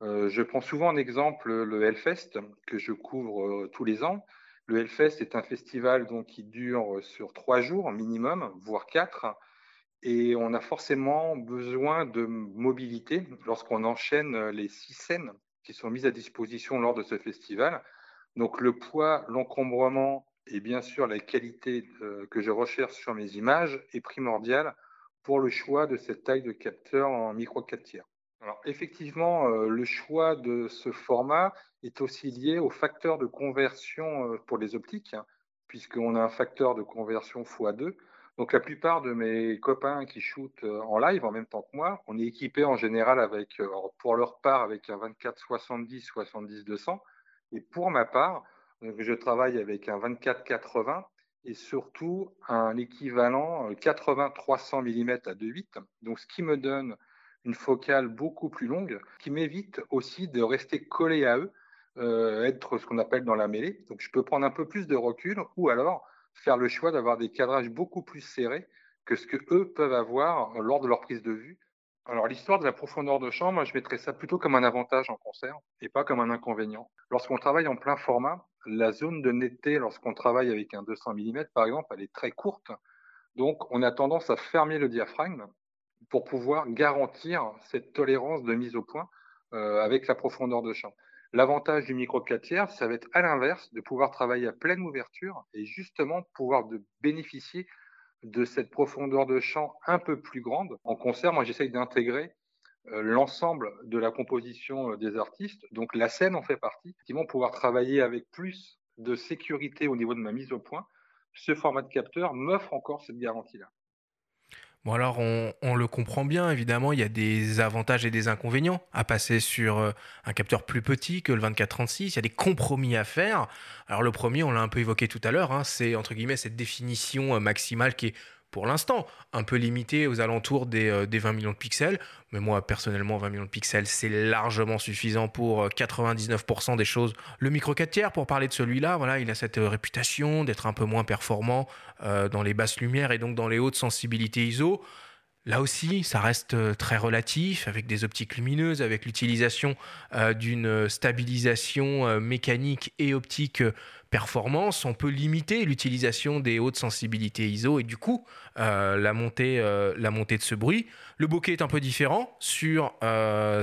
Euh, je prends souvent en exemple le Hellfest que je couvre euh, tous les ans. Le Hellfest est un festival donc, qui dure sur trois jours minimum, voire quatre et on a forcément besoin de mobilité lorsqu'on enchaîne les six scènes qui sont mises à disposition lors de ce festival. Donc le poids, l'encombrement et bien sûr la qualité euh, que je recherche sur mes images est primordial pour le choix de cette taille de capteur en micro 4 tiers. Alors effectivement, euh, le choix de ce format est aussi lié au facteur de conversion euh, pour les optiques, hein, puisqu'on a un facteur de conversion x2 donc la plupart de mes copains qui shootent euh, en live en même temps que moi, on est équipé en général avec, pour leur part, avec un 24-70, 70-200. Et pour ma part, je travaille avec un 24-80 et surtout un équivalent 80-300 mm à 2.8. Donc ce qui me donne une focale beaucoup plus longue, qui m'évite aussi de rester collé à eux, euh, être ce qu'on appelle dans la mêlée. Donc je peux prendre un peu plus de recul ou alors faire le choix d'avoir des cadrages beaucoup plus serrés que ce que eux peuvent avoir lors de leur prise de vue. Alors l'histoire de la profondeur de champ, moi je mettrais ça plutôt comme un avantage en concert et pas comme un inconvénient. Lorsqu'on travaille en plein format, la zone de netteté lorsqu'on travaille avec un 200 mm par exemple, elle est très courte. Donc on a tendance à fermer le diaphragme pour pouvoir garantir cette tolérance de mise au point euh, avec la profondeur de champ. L'avantage du micro 4 tiers, ça va être à l'inverse, de pouvoir travailler à pleine ouverture et justement pouvoir de bénéficier de cette profondeur de champ un peu plus grande. En concert, moi j'essaye d'intégrer euh, l'ensemble de la composition euh, des artistes, donc la scène en fait partie, effectivement pouvoir travailler avec plus de sécurité au niveau de ma mise au point. Ce format de capteur m'offre encore cette garantie-là.
Bon alors on, le comprend bien, évidemment, il y a des avantages et des inconvénients à passer sur euh, un capteur plus petit que le 24-36, il y a des compromis à faire. Alors le premier, on l'a un peu évoqué tout à l'heure, hein, c'est entre guillemets cette définition euh, maximale qui est pour l'instant, un peu limité aux alentours des, euh, des, 20 millions de pixels. Mais moi, personnellement, 20 millions de pixels, c'est largement suffisant pour 99% euh, des choses. Le micro 4 tiers, pour parler de celui-là, voilà, il a cette euh, réputation d'être un peu moins performant euh, dans les basses lumières et donc dans les hautes sensibilités ISO. Là aussi, ça reste très relatif, avec des optiques lumineuses, avec l'utilisation euh, d'une stabilisation euh, mécanique et optique performance. On peut limiter l'utilisation des hautes sensibilités ISO et du coup, euh, la, montée, la montée de ce bruit. Le bokeh est un peu différent sur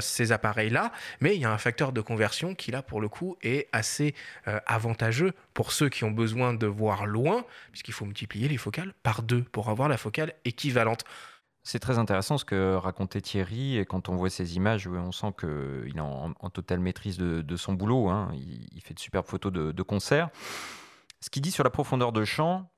ces appareils-là, mais il y a un facteur de conversion qui, là, pour le coup, est assez avantageux pour ceux qui ont besoin de voir loin, puisqu'il faut multiplier les focales par deux pour avoir la focale équivalente.
C'est très intéressant ce que racontait Thierry, et quand on voit ces images, on sent qu'il est en, totale maîtrise de, son boulot. Hein. Il, fait de superbes photos de, de concert. Ce qu'il dit sur la profondeur de champ,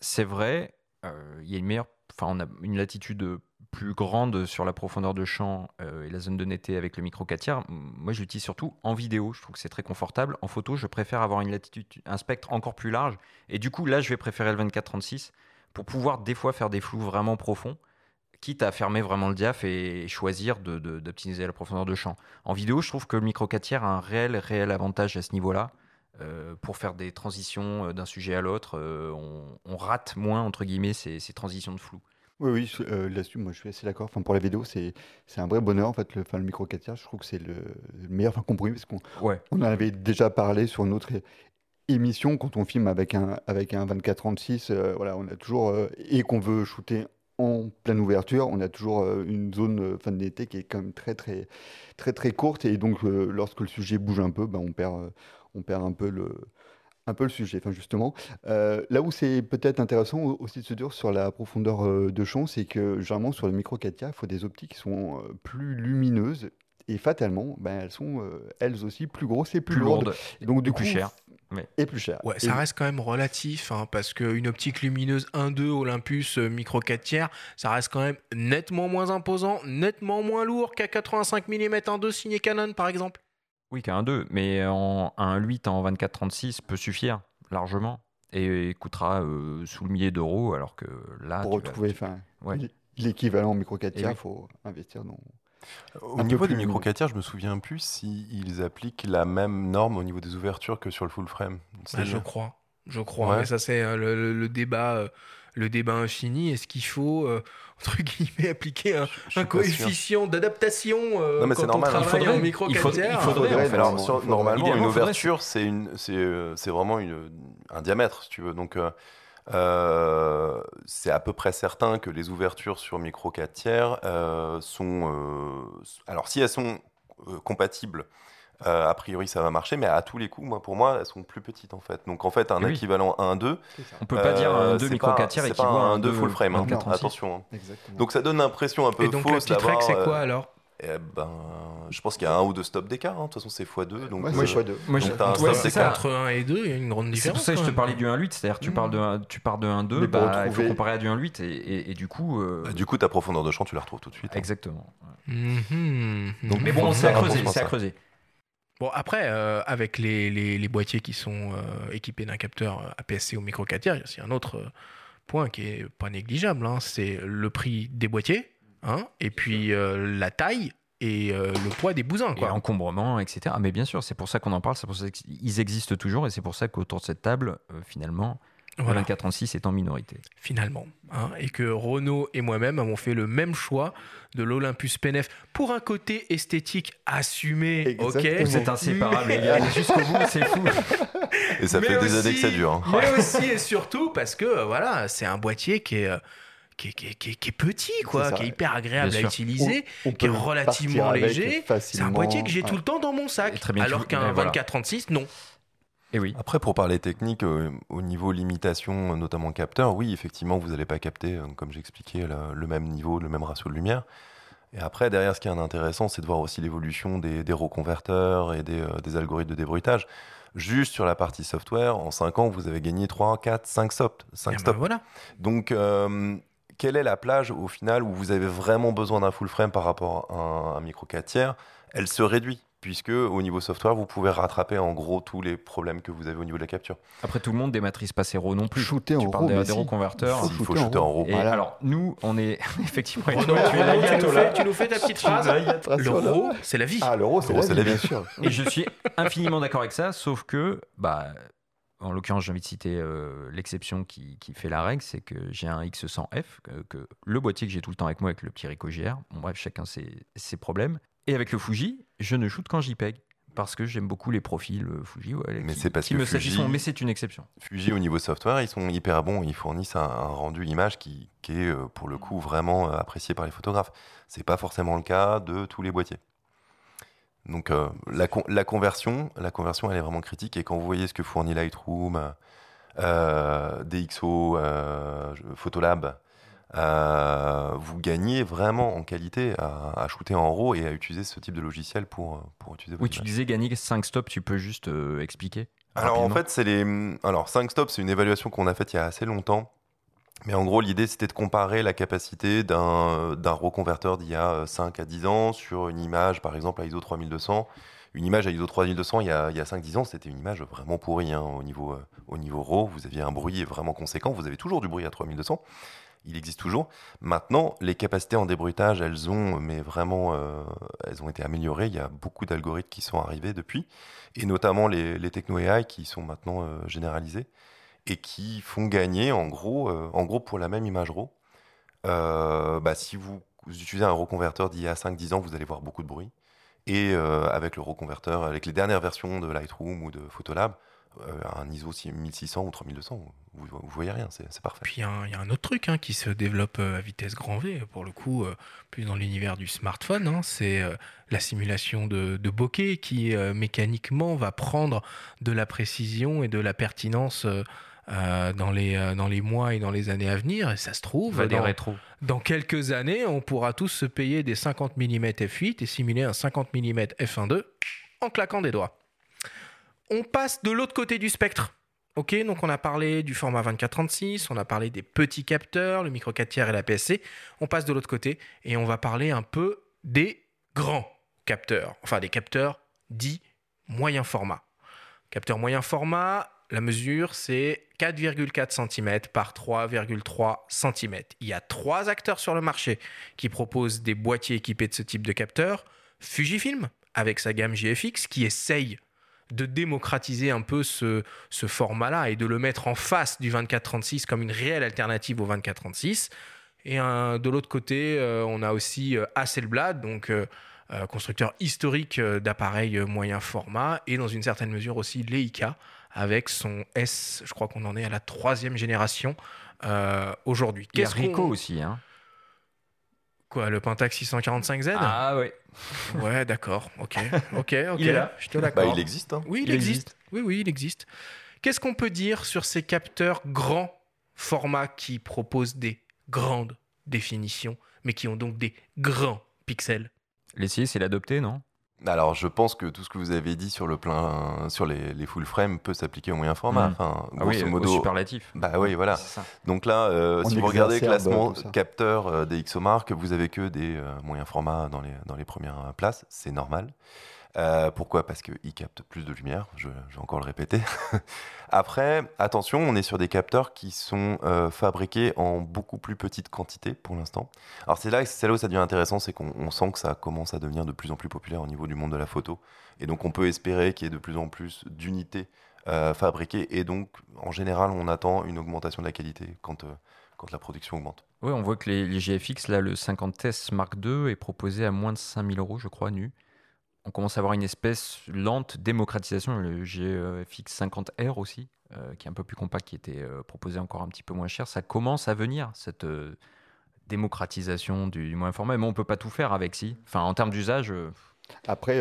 c'est vrai, euh, il y a une meilleure, enfin, on a une latitude plus grande sur la profondeur de champ euh, et la zone de netteté avec le micro 4 tiers. Moi, je l'utilise surtout en vidéo. Je trouve que c'est très confortable. En photo, je préfère avoir une latitude, un spectre encore plus large. Et du coup, là, je vais préférer le 24-36 pour pouvoir des fois faire des flous vraiment profonds quitte à fermer vraiment le diaph et choisir d'optimiser la profondeur de champ. En vidéo, je trouve que le micro 4 tiers a un réel, réel avantage à ce niveau-là. Euh, pour faire des transitions d'un sujet à l'autre, euh, on, on, rate moins, entre guillemets, ces, ces transitions de flou.
Oui, oui, euh, là-dessus, moi je suis assez d'accord. Enfin, pour la vidéo, c'est un vrai bonheur. En fait, le, enfin, le micro 4 tiers, je trouve que c'est le, le, meilleur enfin, compromis parce qu'on
ouais.
on en avait déjà parlé sur notre émission quand on filme avec un, avec un 24-36. voilà, on a toujours. et qu'on veut shooter en pleine ouverture, on a toujours euh, une zone fin d'été qui est quand même très très très très courte et donc euh, lorsque le sujet bouge un peu, ben, on perd euh, on perd un peu le un peu le sujet. Enfin justement, euh, là où c'est peut-être intéressant aussi de se dire sur la profondeur euh, de champ, c'est que généralement sur le micro 4K, il faut des optiques qui sont euh, plus lumineuses et fatalement, ben, elles sont euh, elles aussi plus grosses et plus,
Plus
lourdes.
lourde
Et donc du
et
coup,
plus cher. Ouais.
et plus cher.
Ouais,
Et-
ça reste quand même relatif, hein, parce qu'une optique lumineuse 1.2 Olympus euh, micro 4 tiers, ça reste quand même nettement moins imposant, nettement moins lourd qu'à 85 mm 1.2 signé Canon par exemple.
Oui, qu'un 2, mais en, un 8 en 24-36 peut suffire largement et, coûtera euh, sous le millier d'euros, alors que là,
pour
vas-
retrouver.
Ouais.
l'équivalent micro 4
Et
tiers,
oui.
il faut investir dans.
Au
Un peu
niveau des micro 4 tiers, je me souviens plus s'ils appliquent la même norme au niveau des ouvertures que sur le full frame.
Bah, je crois. Je crois.
Ouais.
Mais ça, c'est euh, le, le- le débat. euh, le débat infini, est-ce qu'il faut, euh, entre guillemets, appliquer un, coefficient d'adaptation euh,
Non, mais
quand on
normal, hein.
travaille
Il faudrait-
en micro
il
4
faudrait- il faudrait.
Alors,
normalement,
sur-
il faudrait.
normalement,
Idéalement,
une ouverture, c'est une, c'est, euh, c'est vraiment une, un diamètre, si tu veux. Donc, euh, c'est à peu près certain que les ouvertures sur micro 4 tiers euh, sont. euh, alors, si elles sont euh, compatibles, euh, a priori, ça va marcher, mais à tous les coups, moi, pour moi, elles sont plus petites en fait. Donc, en fait, un
Eh oui.
équivalent 1-2.
On peut pas dire un 2
c'est
micro
pas-
4 tiers
c'est pas
équivaut à
un
un
2 full frame, hein.
24-36.
attention. hein.
Exactement.
Donc, ça donne l'impression un peu
Et donc, la
fausse
petite
d'avoir.
règle, c'est quoi alors?
Eh ben, je pense qu'il y a un ou deux stops d'écart. hein. De toute façon, c'est x2. Donc,
Ouais,
euh,
c'est x2.
Moi, je-
Donc, un stop
c'est ça.
Entre 1 et 2, il y a une grande
C'est
différence.
pour ça que je te parlais du 1.8, c'est-à-dire tu,
Mm.
parles de tu pars de 1.2,
Mais pour
bah, il faut
retrouver-
comparer à du 1.8 et, et, et du coup... euh,
bah, du coup, ta profondeur de champ, tu la retrouves tout de suite. hein.
Exactement.
Mhm.
Donc,
Mais bon, c'est à creuser,
à
c'est creuser.
Bon, après, euh, avec les, les- les boîtiers qui sont euh, équipés d'un capteur euh, APS-C ou micro 4 tiers, il y a aussi un autre euh, point qui est pas négligeable. hein, c'est le prix des boîtiers, hein, et puis euh, la taille et euh, le poids des bousins.
Et
Quoi.
encombrement, etc. Mais bien sûr, c'est pour ça qu'on en parle, c'est pour ça qu'ils existent toujours et c'est pour ça qu'autour de cette table, euh, finalement,
Voilà,
le 2436 est en minorité.
finalement. hein, et que Renault et moi-même avons fait le même choix de l'Olympus PNF pour un côté esthétique assumé, ok
Exactement.
Inséparables, les gars, jusqu'au bout, c'est fou.
Et ça
Mais
fait des années que ça dure. hein.
Mais aussi et surtout parce que voilà, c'est un boîtier qui est, euh, qui est, qui est- qui est- qui est petit, quoi, qui est hyper agréable à utiliser.
On
qui est relativement léger. C'est un boîtier que j'ai tout le temps dans mon sac.
Et très bien
alors qu'un
ouais, voilà.
2436, non.
Et oui.
Après, pour parler technique, euh, au niveau limitation, notamment capteur, oui, effectivement, vous n'allez pas capter, euh, comme j'expliquais, le, le même niveau, le même ratio de lumière. Et après, derrière, ce qui est intéressant, c'est de voir aussi l'évolution des, des reconverteurs et des, euh, des algorithmes de débruitage. Juste sur la partie software, en 5 ans, vous avez gagné 3, 4, 5 stops. 5
Eh ben
stops.
voilà.
Donc, euh, quelle est la plage au final où vous avez vraiment besoin d'un full frame par rapport à un, un micro 4 tiers Elle se réduit, puisque au niveau software, vous pouvez rattraper en gros tous les problèmes que vous avez au niveau de la capture.
Après, tout le monde des matrices pas RAW non plus.
Shooter
tu
en
parles
RAW,
des, des.
Faut
Il faut
shooter en
shooter en
RAW.
Et
Voilà.
alors, nous, on est effectivement.
Renaud,
tu
tu, nous fais, tu nous fais ta petite phrase. Le. RAW, c'est la vie.
Ah, l'euro, c'est la
c'est
vie, bien sûr.
Et je suis infiniment d'accord avec ça, sauf que, bah, en l'occurrence, j'ai envie de citer euh, l'exception qui, qui fait la règle, c'est que j'ai un X100F, que, que le boîtier que j'ai tout le temps avec moi avec le petit Ricoh JR, bon bref, chacun ses, ses problèmes. Et avec le Fuji, je ne shoot qu'en JPEG. Parce que j'aime beaucoup les profils euh, Fuji, ouais,
Mais
qui,
c'est parce
qui
que
me
Fuji-
mais c'est une exception.
Fuji, au niveau software, ils sont hyper bons. Ils fournissent un, un rendu image qui, qui est, euh, pour le coup, vraiment euh, apprécié par les photographes. C'est pas forcément le cas de tous les boîtiers. Donc, euh, la, con- la conversion, la conversion, elle est vraiment critique. Et quand vous voyez ce que fournit Lightroom, euh, DxO, euh, Photolab, vous gagnez vraiment en qualité à, à shooter en RAW et à utiliser ce type de logiciel pour, pour utiliser
Oui,
votre
tu
image.
disais gagner 5 stops, tu peux juste expliquer
Alors en fait, c'est les. Alors 5 stops, c'est une évaluation qu'on a faite il y a assez longtemps. Mais en gros, l'idée, c'était de comparer la capacité d'un reconverteur d'il y a 5 à 10 ans sur une image, par exemple, à ISO 3200. Une image à ISO 3200, il y a, a 5-10 ans, c'était une image vraiment pourrie. hein, au, niveau, euh, au niveau RAW, vous aviez un bruit vraiment conséquent. Vous avez toujours du bruit à 3200. Il existe toujours. Maintenant, les capacités en débruitage, elles ont, mais vraiment, euh, elles ont été améliorées. Il y a beaucoup d'algorithmes qui sont arrivés depuis, et notamment les, les techno AI qui sont maintenant euh, généralisés et qui font gagner, en gros, euh, en gros pour la même image RAW. euh, bah, si vous, utilisez un reconverteur d'il y a 5-10 ans, vous allez voir beaucoup de bruit. Et euh, avec le reconverteur, avec les dernières versions de Lightroom ou de Photolab, un ISO 1600 ou 3200, vous, vous voyez rien, c'est parfait.
Puis il y, a un- autre truc hein, qui se développe à vitesse grand V, pour le coup, plus dans l'univers du smartphone, hein, c'est la simulation de, bokeh qui mécaniquement va prendre de la précision et de la pertinence euh, dans, les, euh, dans les mois et dans les années à venir. Et ça se trouve, dans, quelques années, on pourra tous se payer des 50 mm f8 et simuler un 50 mm f1.2 en claquant des doigts. On passe de l'autre côté du spectre. Ok, donc on a parlé du format 24-36, on a parlé des petits capteurs, le micro 4 tiers et la PSC. On passe de l'autre côté et on va parler un peu des grands capteurs, enfin des capteurs dits moyen format. Capteur moyen format, La mesure, c'est 4,4 cm par 3,3 cm. Il y a trois acteurs sur le marché qui proposent des boîtiers équipés de ce type de capteur. Fujifilm, avec sa gamme GFX, qui essaye de démocratiser un peu ce, format-là et de le mettre en face du 24-36 comme une réelle alternative au 24-36. Et euh, de l'autre côté, euh, on a aussi euh, Hasselblad, donc constructeur historique d'appareils moyen format, et dans une certaine mesure aussi Leica, avec son S, je crois qu'on en est à la troisième génération euh, aujourd'hui.
Il y a
qu'on-
aussi. Hein.
Quoi, le Pentax 645Z
Ah ouais.
Ouais, d'accord, ok, ok, ok.
Il est là.
Je te l'accorde.
Bah, il existe. hein.
Oui, il,
Il
existe.
existe.
Oui, oui, il existe. Qu'est-ce qu'on peut dire sur ces capteurs grands formats qui proposent des grandes définitions, mais qui ont donc des grands pixels?
L'essayer, c'est l'adopter, non?
Alors, je pense que tout ce que vous avez dit sur le plein, sur les, les full frame peut s'appliquer au moyen format.
Mm.
Enfin,
Ah oui,
grosso
au
modo.
superlatif.
Bah oui, voilà. Donc là, euh, si vous regardez classement capteur euh, des XOMark, vous avez que des euh, moyens formats dans les, dans les premières places. C'est normal. Euh, pourquoi? Parce qu'ils captent plus de lumière, je, vais encore le répéter. Après, attention, on est sur des capteurs qui sont euh, fabriqués en beaucoup plus petite quantité pour l'instant. Alors c'est là, là où ça devient intéressant, c'est qu'on on sent que ça commence à devenir de plus en plus populaire au niveau du monde de la photo. Et donc on peut espérer qu'il y ait de plus en plus d'unités euh, fabriquées. Et donc, en général, on attend une augmentation de la qualité quand, quand la production augmente.
Oui, on voit que les, les GFX, là, le 50S Mark II est proposé à moins de 5000 euros, je crois, nu. On commence à avoir une espèce lente démocratisation. Le GFX 50R aussi, euh, qui est un peu plus compact, qui était euh, proposé encore un petit peu moins cher. Ça commence à venir, cette euh, démocratisation du, moyen format. Mais on peut pas tout faire avec, si. Enfin, en termes d'usage,
Après,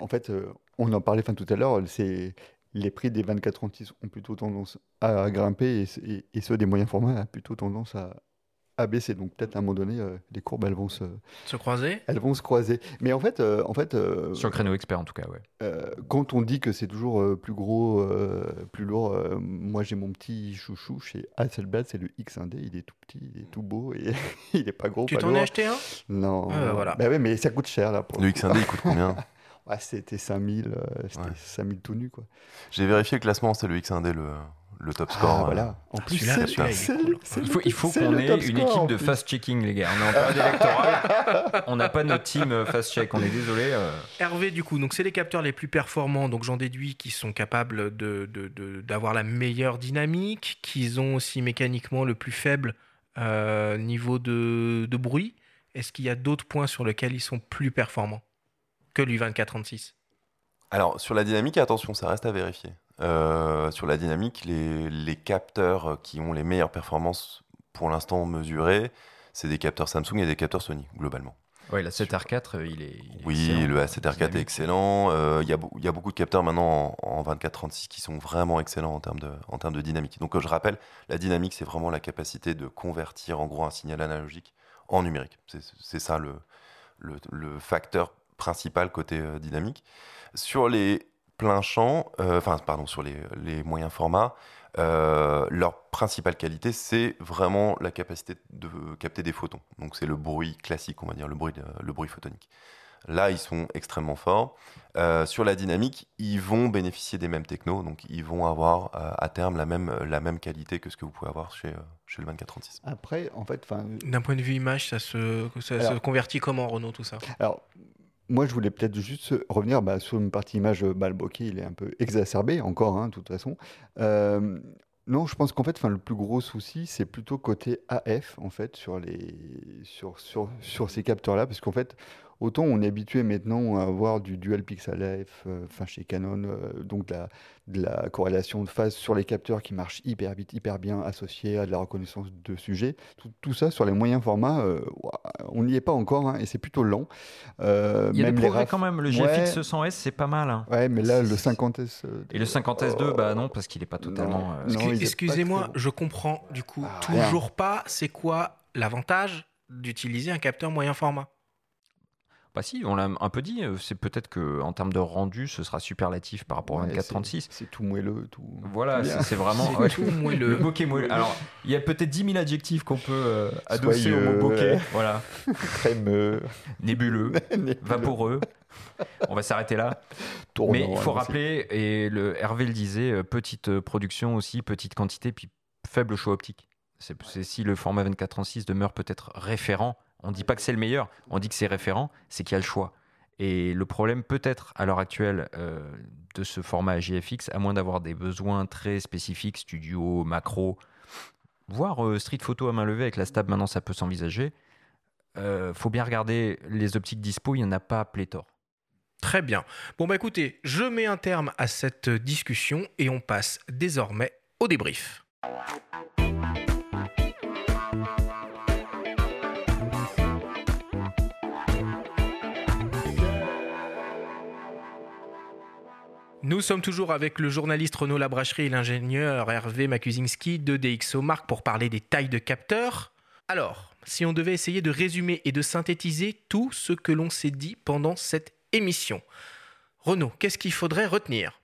en fait, on en parlait fin, tout à l'heure, c'est les prix des 24-36 ont plutôt tendance à grimper et- et ceux des moyens formats ont plutôt tendance à, à baisser. Donc peut-être à un moment donné, euh, les courbes, elles vont se,
Se croiser
elles vont se croiser. Mais en fait, euh, en fait euh,
sur le créneau expert, en tout cas, ouais.
euh, quand on dit que c'est toujours euh, plus gros, euh, plus lourd, euh, moi j'ai mon petit chouchou chez Hasselblad, c'est le X1D. Il est tout petit, il est tout beau et il est pas gros,
Tu t'en as acheté un?
Non.
Voilà.
Bah ouais, mais ça coûte cher là. Pour
Le
le coup.
X1D, il coûte combien?
Ouais, c'était 5000, euh, c'était
Ouais.
5000 tout nu quoi.
J'ai vérifié le classement, c'est le X1D le, le top score.
Ah,
euh,
voilà. En plus, c'est
il est
c'est
cool.
le- c'est
Il
le-
faut, il faut
c'est
qu'on ait une
score,
équipe de fast-checking, les gars. On est en période électorale. On n'a pas notre team euh, fast-check, on est désolé. euh.
Hervé, du coup, donc c'est les capteurs les plus performants, donc j'en déduis qui sont capables de, de- de- d'avoir la meilleure dynamique, qu'ils ont aussi mécaniquement le plus faible euh, niveau de, de bruit. Est-ce qu'il y a d'autres points sur lesquels ils sont plus performants que lui 2436
Alors, sur la dynamique, attention, ça reste à vérifier. Euh, sur la dynamique, les, les capteurs qui ont les meilleures performances pour l'instant mesurées, c'est des capteurs Samsung et des capteurs Sony, globalement.
Ouais, la 7R4, euh, il est. il est
Oui,
excellent.
le A7R4 est excellent. Euh, Il y, a y a beaucoup de capteurs maintenant en, en 24-36 qui sont vraiment excellents en termes, de, en termes de dynamique. Donc, je rappelle, la dynamique, c'est vraiment la capacité de convertir en gros un signal analogique en numérique. C'est ça le, le, le facteur principal côté dynamique. Sur les pleins champs, euh, enfin, pardon, sur les, les moyens formats, euh, leur principale qualité, c'est vraiment la capacité de capter des photons. Donc c'est le bruit classique, on va dire, le bruit, de- le bruit photonique. Là, ils sont extrêmement forts. Euh, sur la dynamique, ils vont bénéficier des mêmes technos, donc ils vont avoir euh, à terme la même, la même qualité que ce que vous pouvez avoir chez, euh, chez le 2436.
Après, en fait,
D'un point de vue image, ça se, ça se
Alors-
convertit comment, Renault, tout ça?
Alors. Moi, je voulais peut-être juste revenir bah, sur une partie image. euh, Bah, il est un peu exacerbé encore, hein, de toute façon. Euh, non, je pense qu'en fait, le plus gros souci, c'est plutôt côté AF, en fait, sur les, sur, sur, sur ces capteurs-là, parce qu'en fait, autant on est habitué maintenant à avoir du dual pixel AF, euh, enfin chez Canon, euh, donc de la, de la corrélation de phase sur les capteurs qui marchent hyper vite, hyper bien, associés à de la reconnaissance de sujet. Tout, tout ça sur les moyens formats, euh, on n'y est pas encore, hein, et c'est plutôt lent. Euh,
Il y a
même
des progrès
raf-
quand même. Le
Ouais.
GFX 100S, c'est pas mal. hein.
Ouais, mais là, le 50S. euh,
Et le 50S2,
oh,
bah non, parce qu'il est pas totalement. euh,
Excusez-moi, je comprends du coup
Ah,
toujours pas c'est quoi l'avantage d'utiliser un capteur moyen format?
Bah si, on l'a un peu dit. euh, C'est peut-être que en termes de rendu, ce sera superlatif par rapport
Ouais,
24-36.
c'est- tout moelleux, tout.
Voilà, c'est vraiment ouais,
tout
le
moelleux.
bokeh moelleux. Alors, il y a peut-être 10 000 adjectifs qu'on peut euh, adosser au mot bokeh. Voilà,
crémeux,
nébuleux, vaporeux. On va s'arrêter là.
tournant.
Mais il faut
hein,
rappeler, et le Hervé le disait, euh, petite production aussi, petite quantité, puis faible choix optique. C'est c'est- si le format 24-36 demeure peut-être référent, on ne dit pas que c'est le meilleur, on dit que c'est référent, c'est qu'il y a le choix. Et le problème peut-être à l'heure actuelle euh, de ce format JFX, à moins d'avoir des besoins très spécifiques, studio, macro, voire euh, street photo à main levée avec la stab, maintenant ça peut s'envisager. Euh, faut bien regarder les optiques dispo, il n'y en a pas pléthore.
Très bien. Bon bah écoutez, je mets un terme à cette discussion et on passe désormais au débrief. Nous sommes toujours avec le journaliste Renaud Labracherie et l'ingénieur Hervé Makuzinski de DxO Mark pour parler des tailles de capteurs. Alors, si on devait essayer de résumer et de synthétiser tout ce que l'on s'est dit pendant cette émission, Renaud, qu'est-ce qu'il faudrait retenir?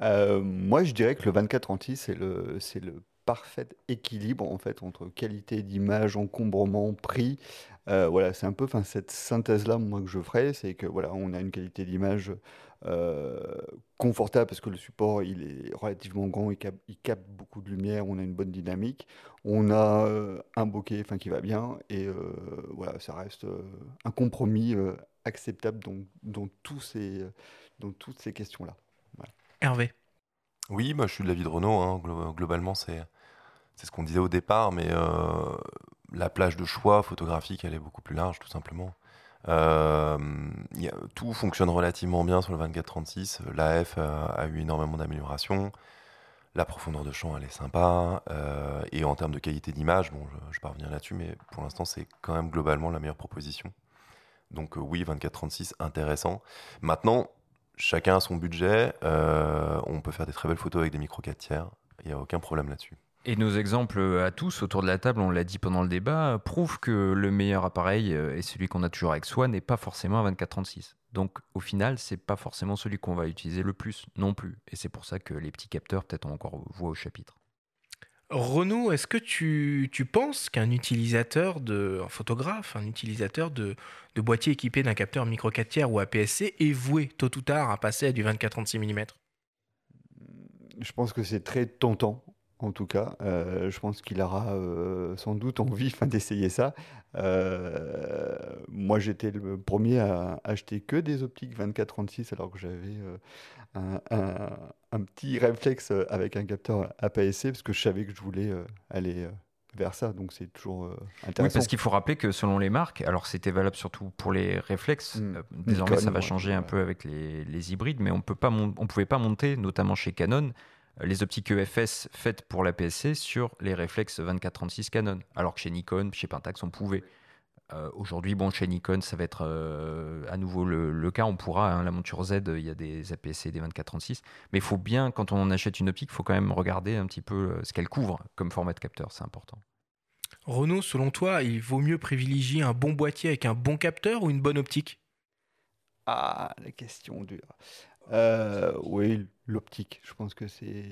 Euh, moi, je dirais que le 24-36, c'est le, c'est le parfait équilibre en fait entre qualité d'image, encombrement, prix. Euh, voilà, c'est un peu, enfin, cette synthèse-là, moi, que je ferais, c'est que voilà, on a une qualité d'image euh, confortable parce que le support, il est relativement grand, il capte, il capte beaucoup de lumière, on a une bonne dynamique, on a euh, un bokeh, enfin, qui va bien, et euh, voilà, ça reste euh, un compromis euh, acceptable dans, dans tous ces, dans toutes ces questions-là.
Hervé
Oui, moi je suis de l'avis de Renault. hein. Glo- Globalement, c'est c'est ce qu'on disait au départ, mais euh, la plage de choix photographique, elle est beaucoup plus large, tout simplement. Euh, tout fonctionne relativement bien sur le 24-36. L'AF a, a eu énormément d'améliorations. La profondeur de champ, elle est sympa. Euh, et en termes de qualité d'image, bon, je, je vais pas revenir là-dessus, mais pour l'instant, c'est quand même globalement la meilleure proposition. Donc oui, 24-36, intéressant. Maintenant, chacun a son budget. on peut faire des très belles photos avec des micro 4 tiers. Il n'y a aucun problème là-dessus.
Et nos exemples à tous autour de la table, on l'a dit pendant le débat, prouvent que le meilleur appareil euh, et celui qu'on a toujours avec soi n'est pas forcément un 24-36. Donc au final, c'est pas forcément celui qu'on va utiliser le plus non plus. Et c'est pour ça que les petits capteurs, peut-être, ont encore voix au chapitre.
Renaud, est-ce que tu, tu penses qu'un utilisateur de un photographe, un utilisateur de, de boîtier équipé d'un capteur micro 4 tiers ou APS-C est voué tôt ou tard à passer à du 24-36 mm
Je pense que c'est très tentant, en tout cas. Euh, je pense qu'il aura euh, sans doute envie d'essayer ça. Euh, moi, j'étais le premier à acheter que des optiques 24-36 alors que j'avais un, un- un petit réflexe avec un capteur APS-C parce que je savais que je voulais aller vers ça. Donc, c'est toujours euh,
Oui,
intéressant.
parce qu'il faut rappeler que selon les marques, alors c'était valable surtout pour les réflexes,
Mm.
désormais
Nikon,
ça va
ouais,
changer un
ouais.
peu avec les, les hybrides, mais on peut pas mon- on pouvait pas monter, notamment chez Canon, les optiques EFS faites pour la PSC sur les réflexes 24-36 Canon, alors que chez Nikon, chez Pentax, on pouvait. Euh, Aujourd'hui, bon, chez Nikon, ça va être euh, à nouveau le, le cas. On pourra, hein, la monture Z, il y a des APS-C, des 24-36. Mais il faut bien, quand on achète une optique, il faut quand même regarder un petit peu euh, ce qu'elle couvre comme format de capteur, c'est important.
Renaud, selon toi, il vaut mieux privilégier un bon boîtier avec un bon capteur ou une bonne optique?
Ah, la question dure. Euh, oui, l'optique. Je pense que c'est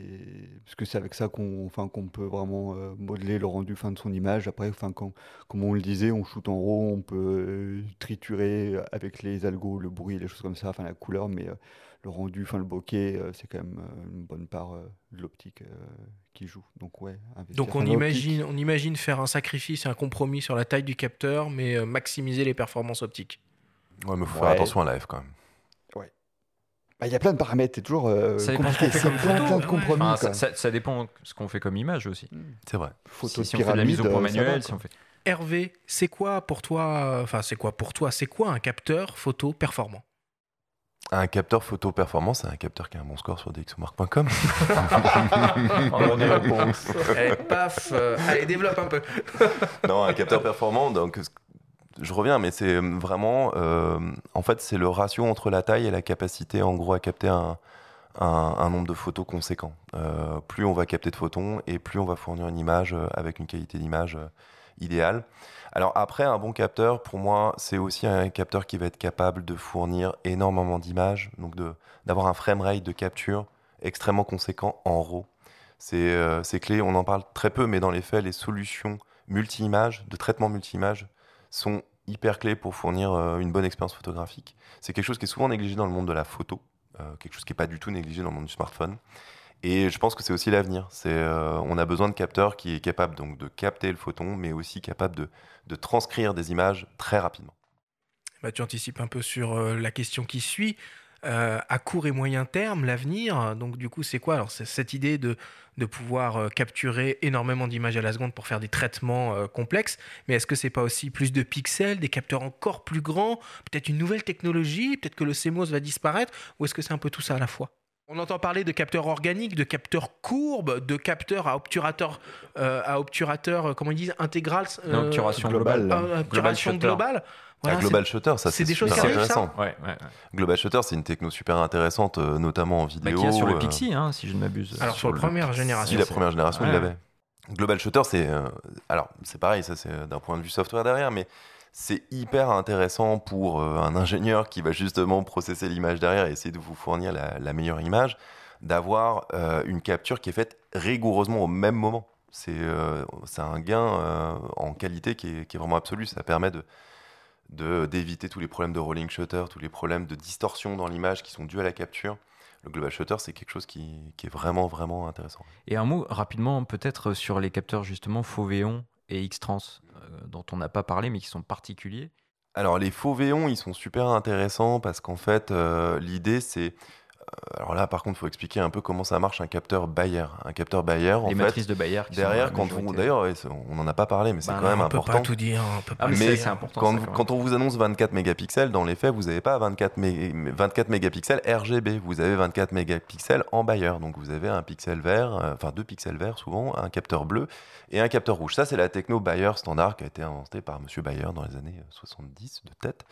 parce que c'est avec ça qu'on enfin, qu'on peut vraiment euh, modeler le rendu fin de son image. Après, enfin, quand, comme on le disait, on shoot en RAW, on peut euh, triturer avec les algos, le bruit, les choses comme ça, enfin la couleur, mais euh, le rendu, enfin le bokeh, euh, c'est quand même euh, une bonne part euh, de l'optique euh, qui joue. Donc ouais.
Donc on imagine, on imagine faire un sacrifice, un compromis sur la taille du capteur, mais euh, maximiser les performances optiques.
Ouais, mais faut
Ouais.
faire attention à l'AF quand même.
Bah, Il y a plein de paramètres, c'est toujours euh,
Ça dépend
compliqué.
ce qu'on
C'est
fait
plein,
comme
plein de
photo.
compromis.
Enfin, ça, ça- ça dépend ce qu'on fait comme image aussi.
C'est vrai.
Photo
si, si
de
on fait de la mise au point
euh, va,
manuel, si
quoi.
on fait...
Hervé, c'est quoi pour toi, enfin c'est quoi pour toi, c'est quoi un capteur photo performant?
Un capteur photo performance, c'est un capteur qui a un bon score sur dxomark.com.
Réponse. Eh, paf, euh, allez développe un peu.
non, un capteur performant, donc je reviens, mais c'est vraiment, euh, en fait, c'est le ratio entre la taille et la capacité, en gros, à capter un, nombre de photos conséquent. Euh, plus on va capter de photons et plus on va fournir une image euh, avec une qualité d'image euh, idéal. Alors après, un bon capteur, pour moi, c'est aussi un capteur qui va être capable de fournir énormément d'images, donc d'avoir un framerate de capture extrêmement conséquent en RAW. C'est clé, on en parle très peu, mais dans les faits, les solutions multi-images, de traitement multi-images, sont hyper clés pour fournir une bonne expérience photographique. C'est quelque chose qui est souvent négligé dans le monde de la photo, quelque chose qui n'est pas du tout négligé dans le monde du smartphone. Et je pense que c'est aussi l'avenir. Euh, on a besoin de capteurs qui est capable de capter le photon, mais aussi capable de, transcrire des images très rapidement.
Bah, tu anticipes un peu sur euh, la question qui suit. Euh, à court et moyen terme, l'avenir, donc du coup, c'est quoi Alors, c'est cette idée de, de pouvoir capturer énormément d'images à la seconde pour faire des traitements complexes, mais est-ce que c'est pas aussi plus de pixels, des capteurs encore plus grands, peut-être une nouvelle technologie, peut-être que le CMOS va disparaître, ou est-ce que c'est un peu tout ça à la fois? On entend parler de capteurs organiques, de capteurs courbes, de capteurs à obturateur, euh, à obturateur, euh, comment ils disent, intégral.
Euh, obturation globale.
obturation globale.
Voilà, global Shutter, ça c'est
des choses intéressant.
Ouais, ouais,
global Shutter, c'est une techno super intéressante, notamment en vidéo.
Bah, qui a sur le Pixie, hein, si je ne m'abuse.
Alors sur, la première génération.
Si la première génération, il l'avait. Global Shutter, c'est alors c'est pareil, ça c'est d'un point de vue software derrière, mais c'est hyper intéressant pour euh, un ingénieur qui va justement processer l'image derrière et essayer de vous fournir la, meilleure image, d'avoir euh, une capture qui est faite rigoureusement au même moment. C'est euh, un gain en qualité qui est, vraiment absolu. Ça permet de d'éviter tous les problèmes de rolling shutter, tous les problèmes de distorsion dans l'image qui sont dus à la capture. Le global shutter, c'est quelque chose qui, qui, est vraiment, vraiment intéressant.
Et un mot rapidement, peut-être sur les capteurs justement Foveon et X-Trans, euh, dont on n'a pas parlé, mais qui sont particuliers.
Alors, les faux véons, ils sont super intéressants parce qu'en fait, euh, l'idée, c'est alors là, par contre, il faut expliquer un peu comment ça marche un capteur Bayer. Un capteur Bayer, en
les matrices de Bayer.
derrière, quand on, d'ailleurs, on n'en a pas parlé, mais c'est bah quand même important.
On peut pas tout dire. On peut pas
ah, mais c'est important. Quand, quand, on vous annonce 24 mégapixels, dans les faits, vous n'avez pas 24, 24 mégapixels RGB. Vous avez 24 mégapixels en Bayer. Donc vous avez un pixel vert, euh, enfin deux pixels verts souvent, un capteur bleu et un capteur rouge. Ça, c'est la techno Bayer standard qui a été inventée par Monsieur Bayer dans les années 70 de tête.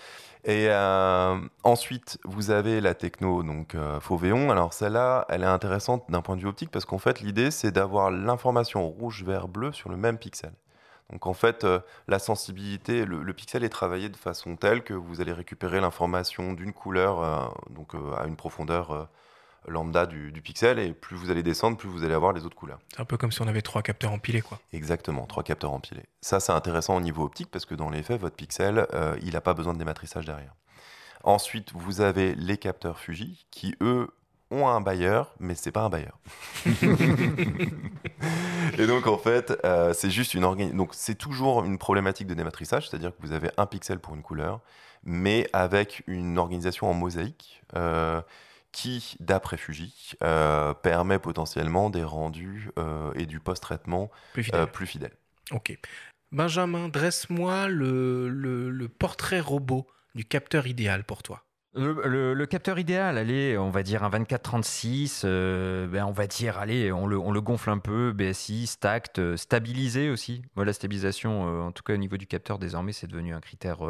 Et euh, ensuite, vous avez la techno donc euh, Fauvéon. Alors celle-là, elle est intéressante d'un point de vue optique parce qu'en fait, l'idée c'est d'avoir l'information rouge, vert, bleu sur le même pixel. Donc en fait, euh, la sensibilité, le, pixel est travaillé de façon telle que vous allez récupérer l'information d'une couleur donc à une profondeur lambda du, pixel et plus vous allez descendre, plus vous allez avoir les autres couleurs.
C'est un peu comme si on avait trois capteurs empilés, quoi.
Exactement, trois capteurs empilés. Ça, c'est intéressant au niveau optique parce que dans les faits, votre pixel, euh, il n'a pas besoin de dématrissage derrière. Ensuite, vous avez les capteurs Fuji qui, eux, ont un bailleur, mais c'est pas un bailleur. et donc en fait, euh, c'est juste une organisation. Donc c'est toujours une problématique de dématrissage, c'est-à-dire que vous avez un pixel pour une couleur, mais avec une organisation en mosaïque. Euh, qui, d'après Fuji, euh, permet potentiellement des rendus euh, et du post-traitement euh, plus, fidèles.
Ok. Benjamin, dresse-moi le, portrait robot du capteur idéal pour toi.
Le, capteur idéal, allez, on va dire un 24-36, ben on va dire, allez, on le, on le, gonfle un peu, BSI, stacked, stabilisé aussi. Moi, la stabilisation, en tout cas au niveau du capteur, désormais, c'est devenu un critère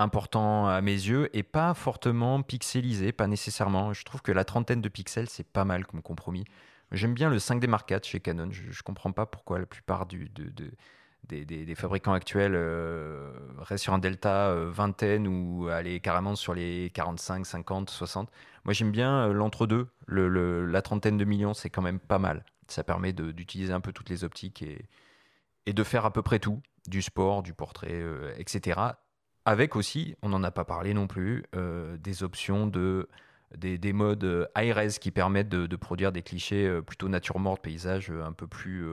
important à mes yeux et pas fortement pixelisé, pas nécessairement. Je trouve que la trentaine de pixels, c'est pas mal comme compromis. J'aime bien le 5D Mark IV chez Canon. Je, ne comprends pas pourquoi la plupart du, des, fabricants actuels euh, restent sur un delta euh, vingtaine ou aller carrément sur les 45, 50, 60. Moi, j'aime bien euh, l'entre-deux. Le, la trentaine de millions, c'est quand même pas mal. Ça permet d'utiliser un peu toutes les optiques et, et de faire à peu près tout, du sport, du portrait, etc avec aussi, on n'en a pas parlé non plus, euh, des options de des, modes euh, high-res qui permettent de, produire des clichés euh, plutôt nature morte, paysage un peu plus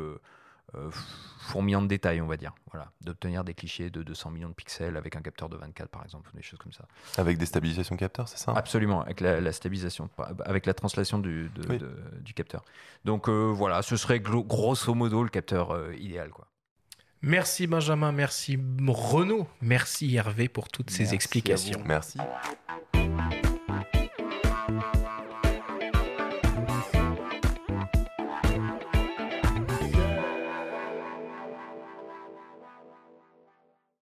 fourmillant de détails, on va dire. Voilà, d'obtenir des clichés de 200 millions de pixels avec un capteur de 24 par exemple, des choses comme ça.
Avec des stabilisations capteurs, c'est ça?
Absolument, avec la, stabilisation, avec la translation du, du capteur. Donc voilà, ce serait grosso modo le capteur idéal, quoi.
Merci Benjamin, merci Renaud, merci Hervé pour toutes ces explications.
Merci.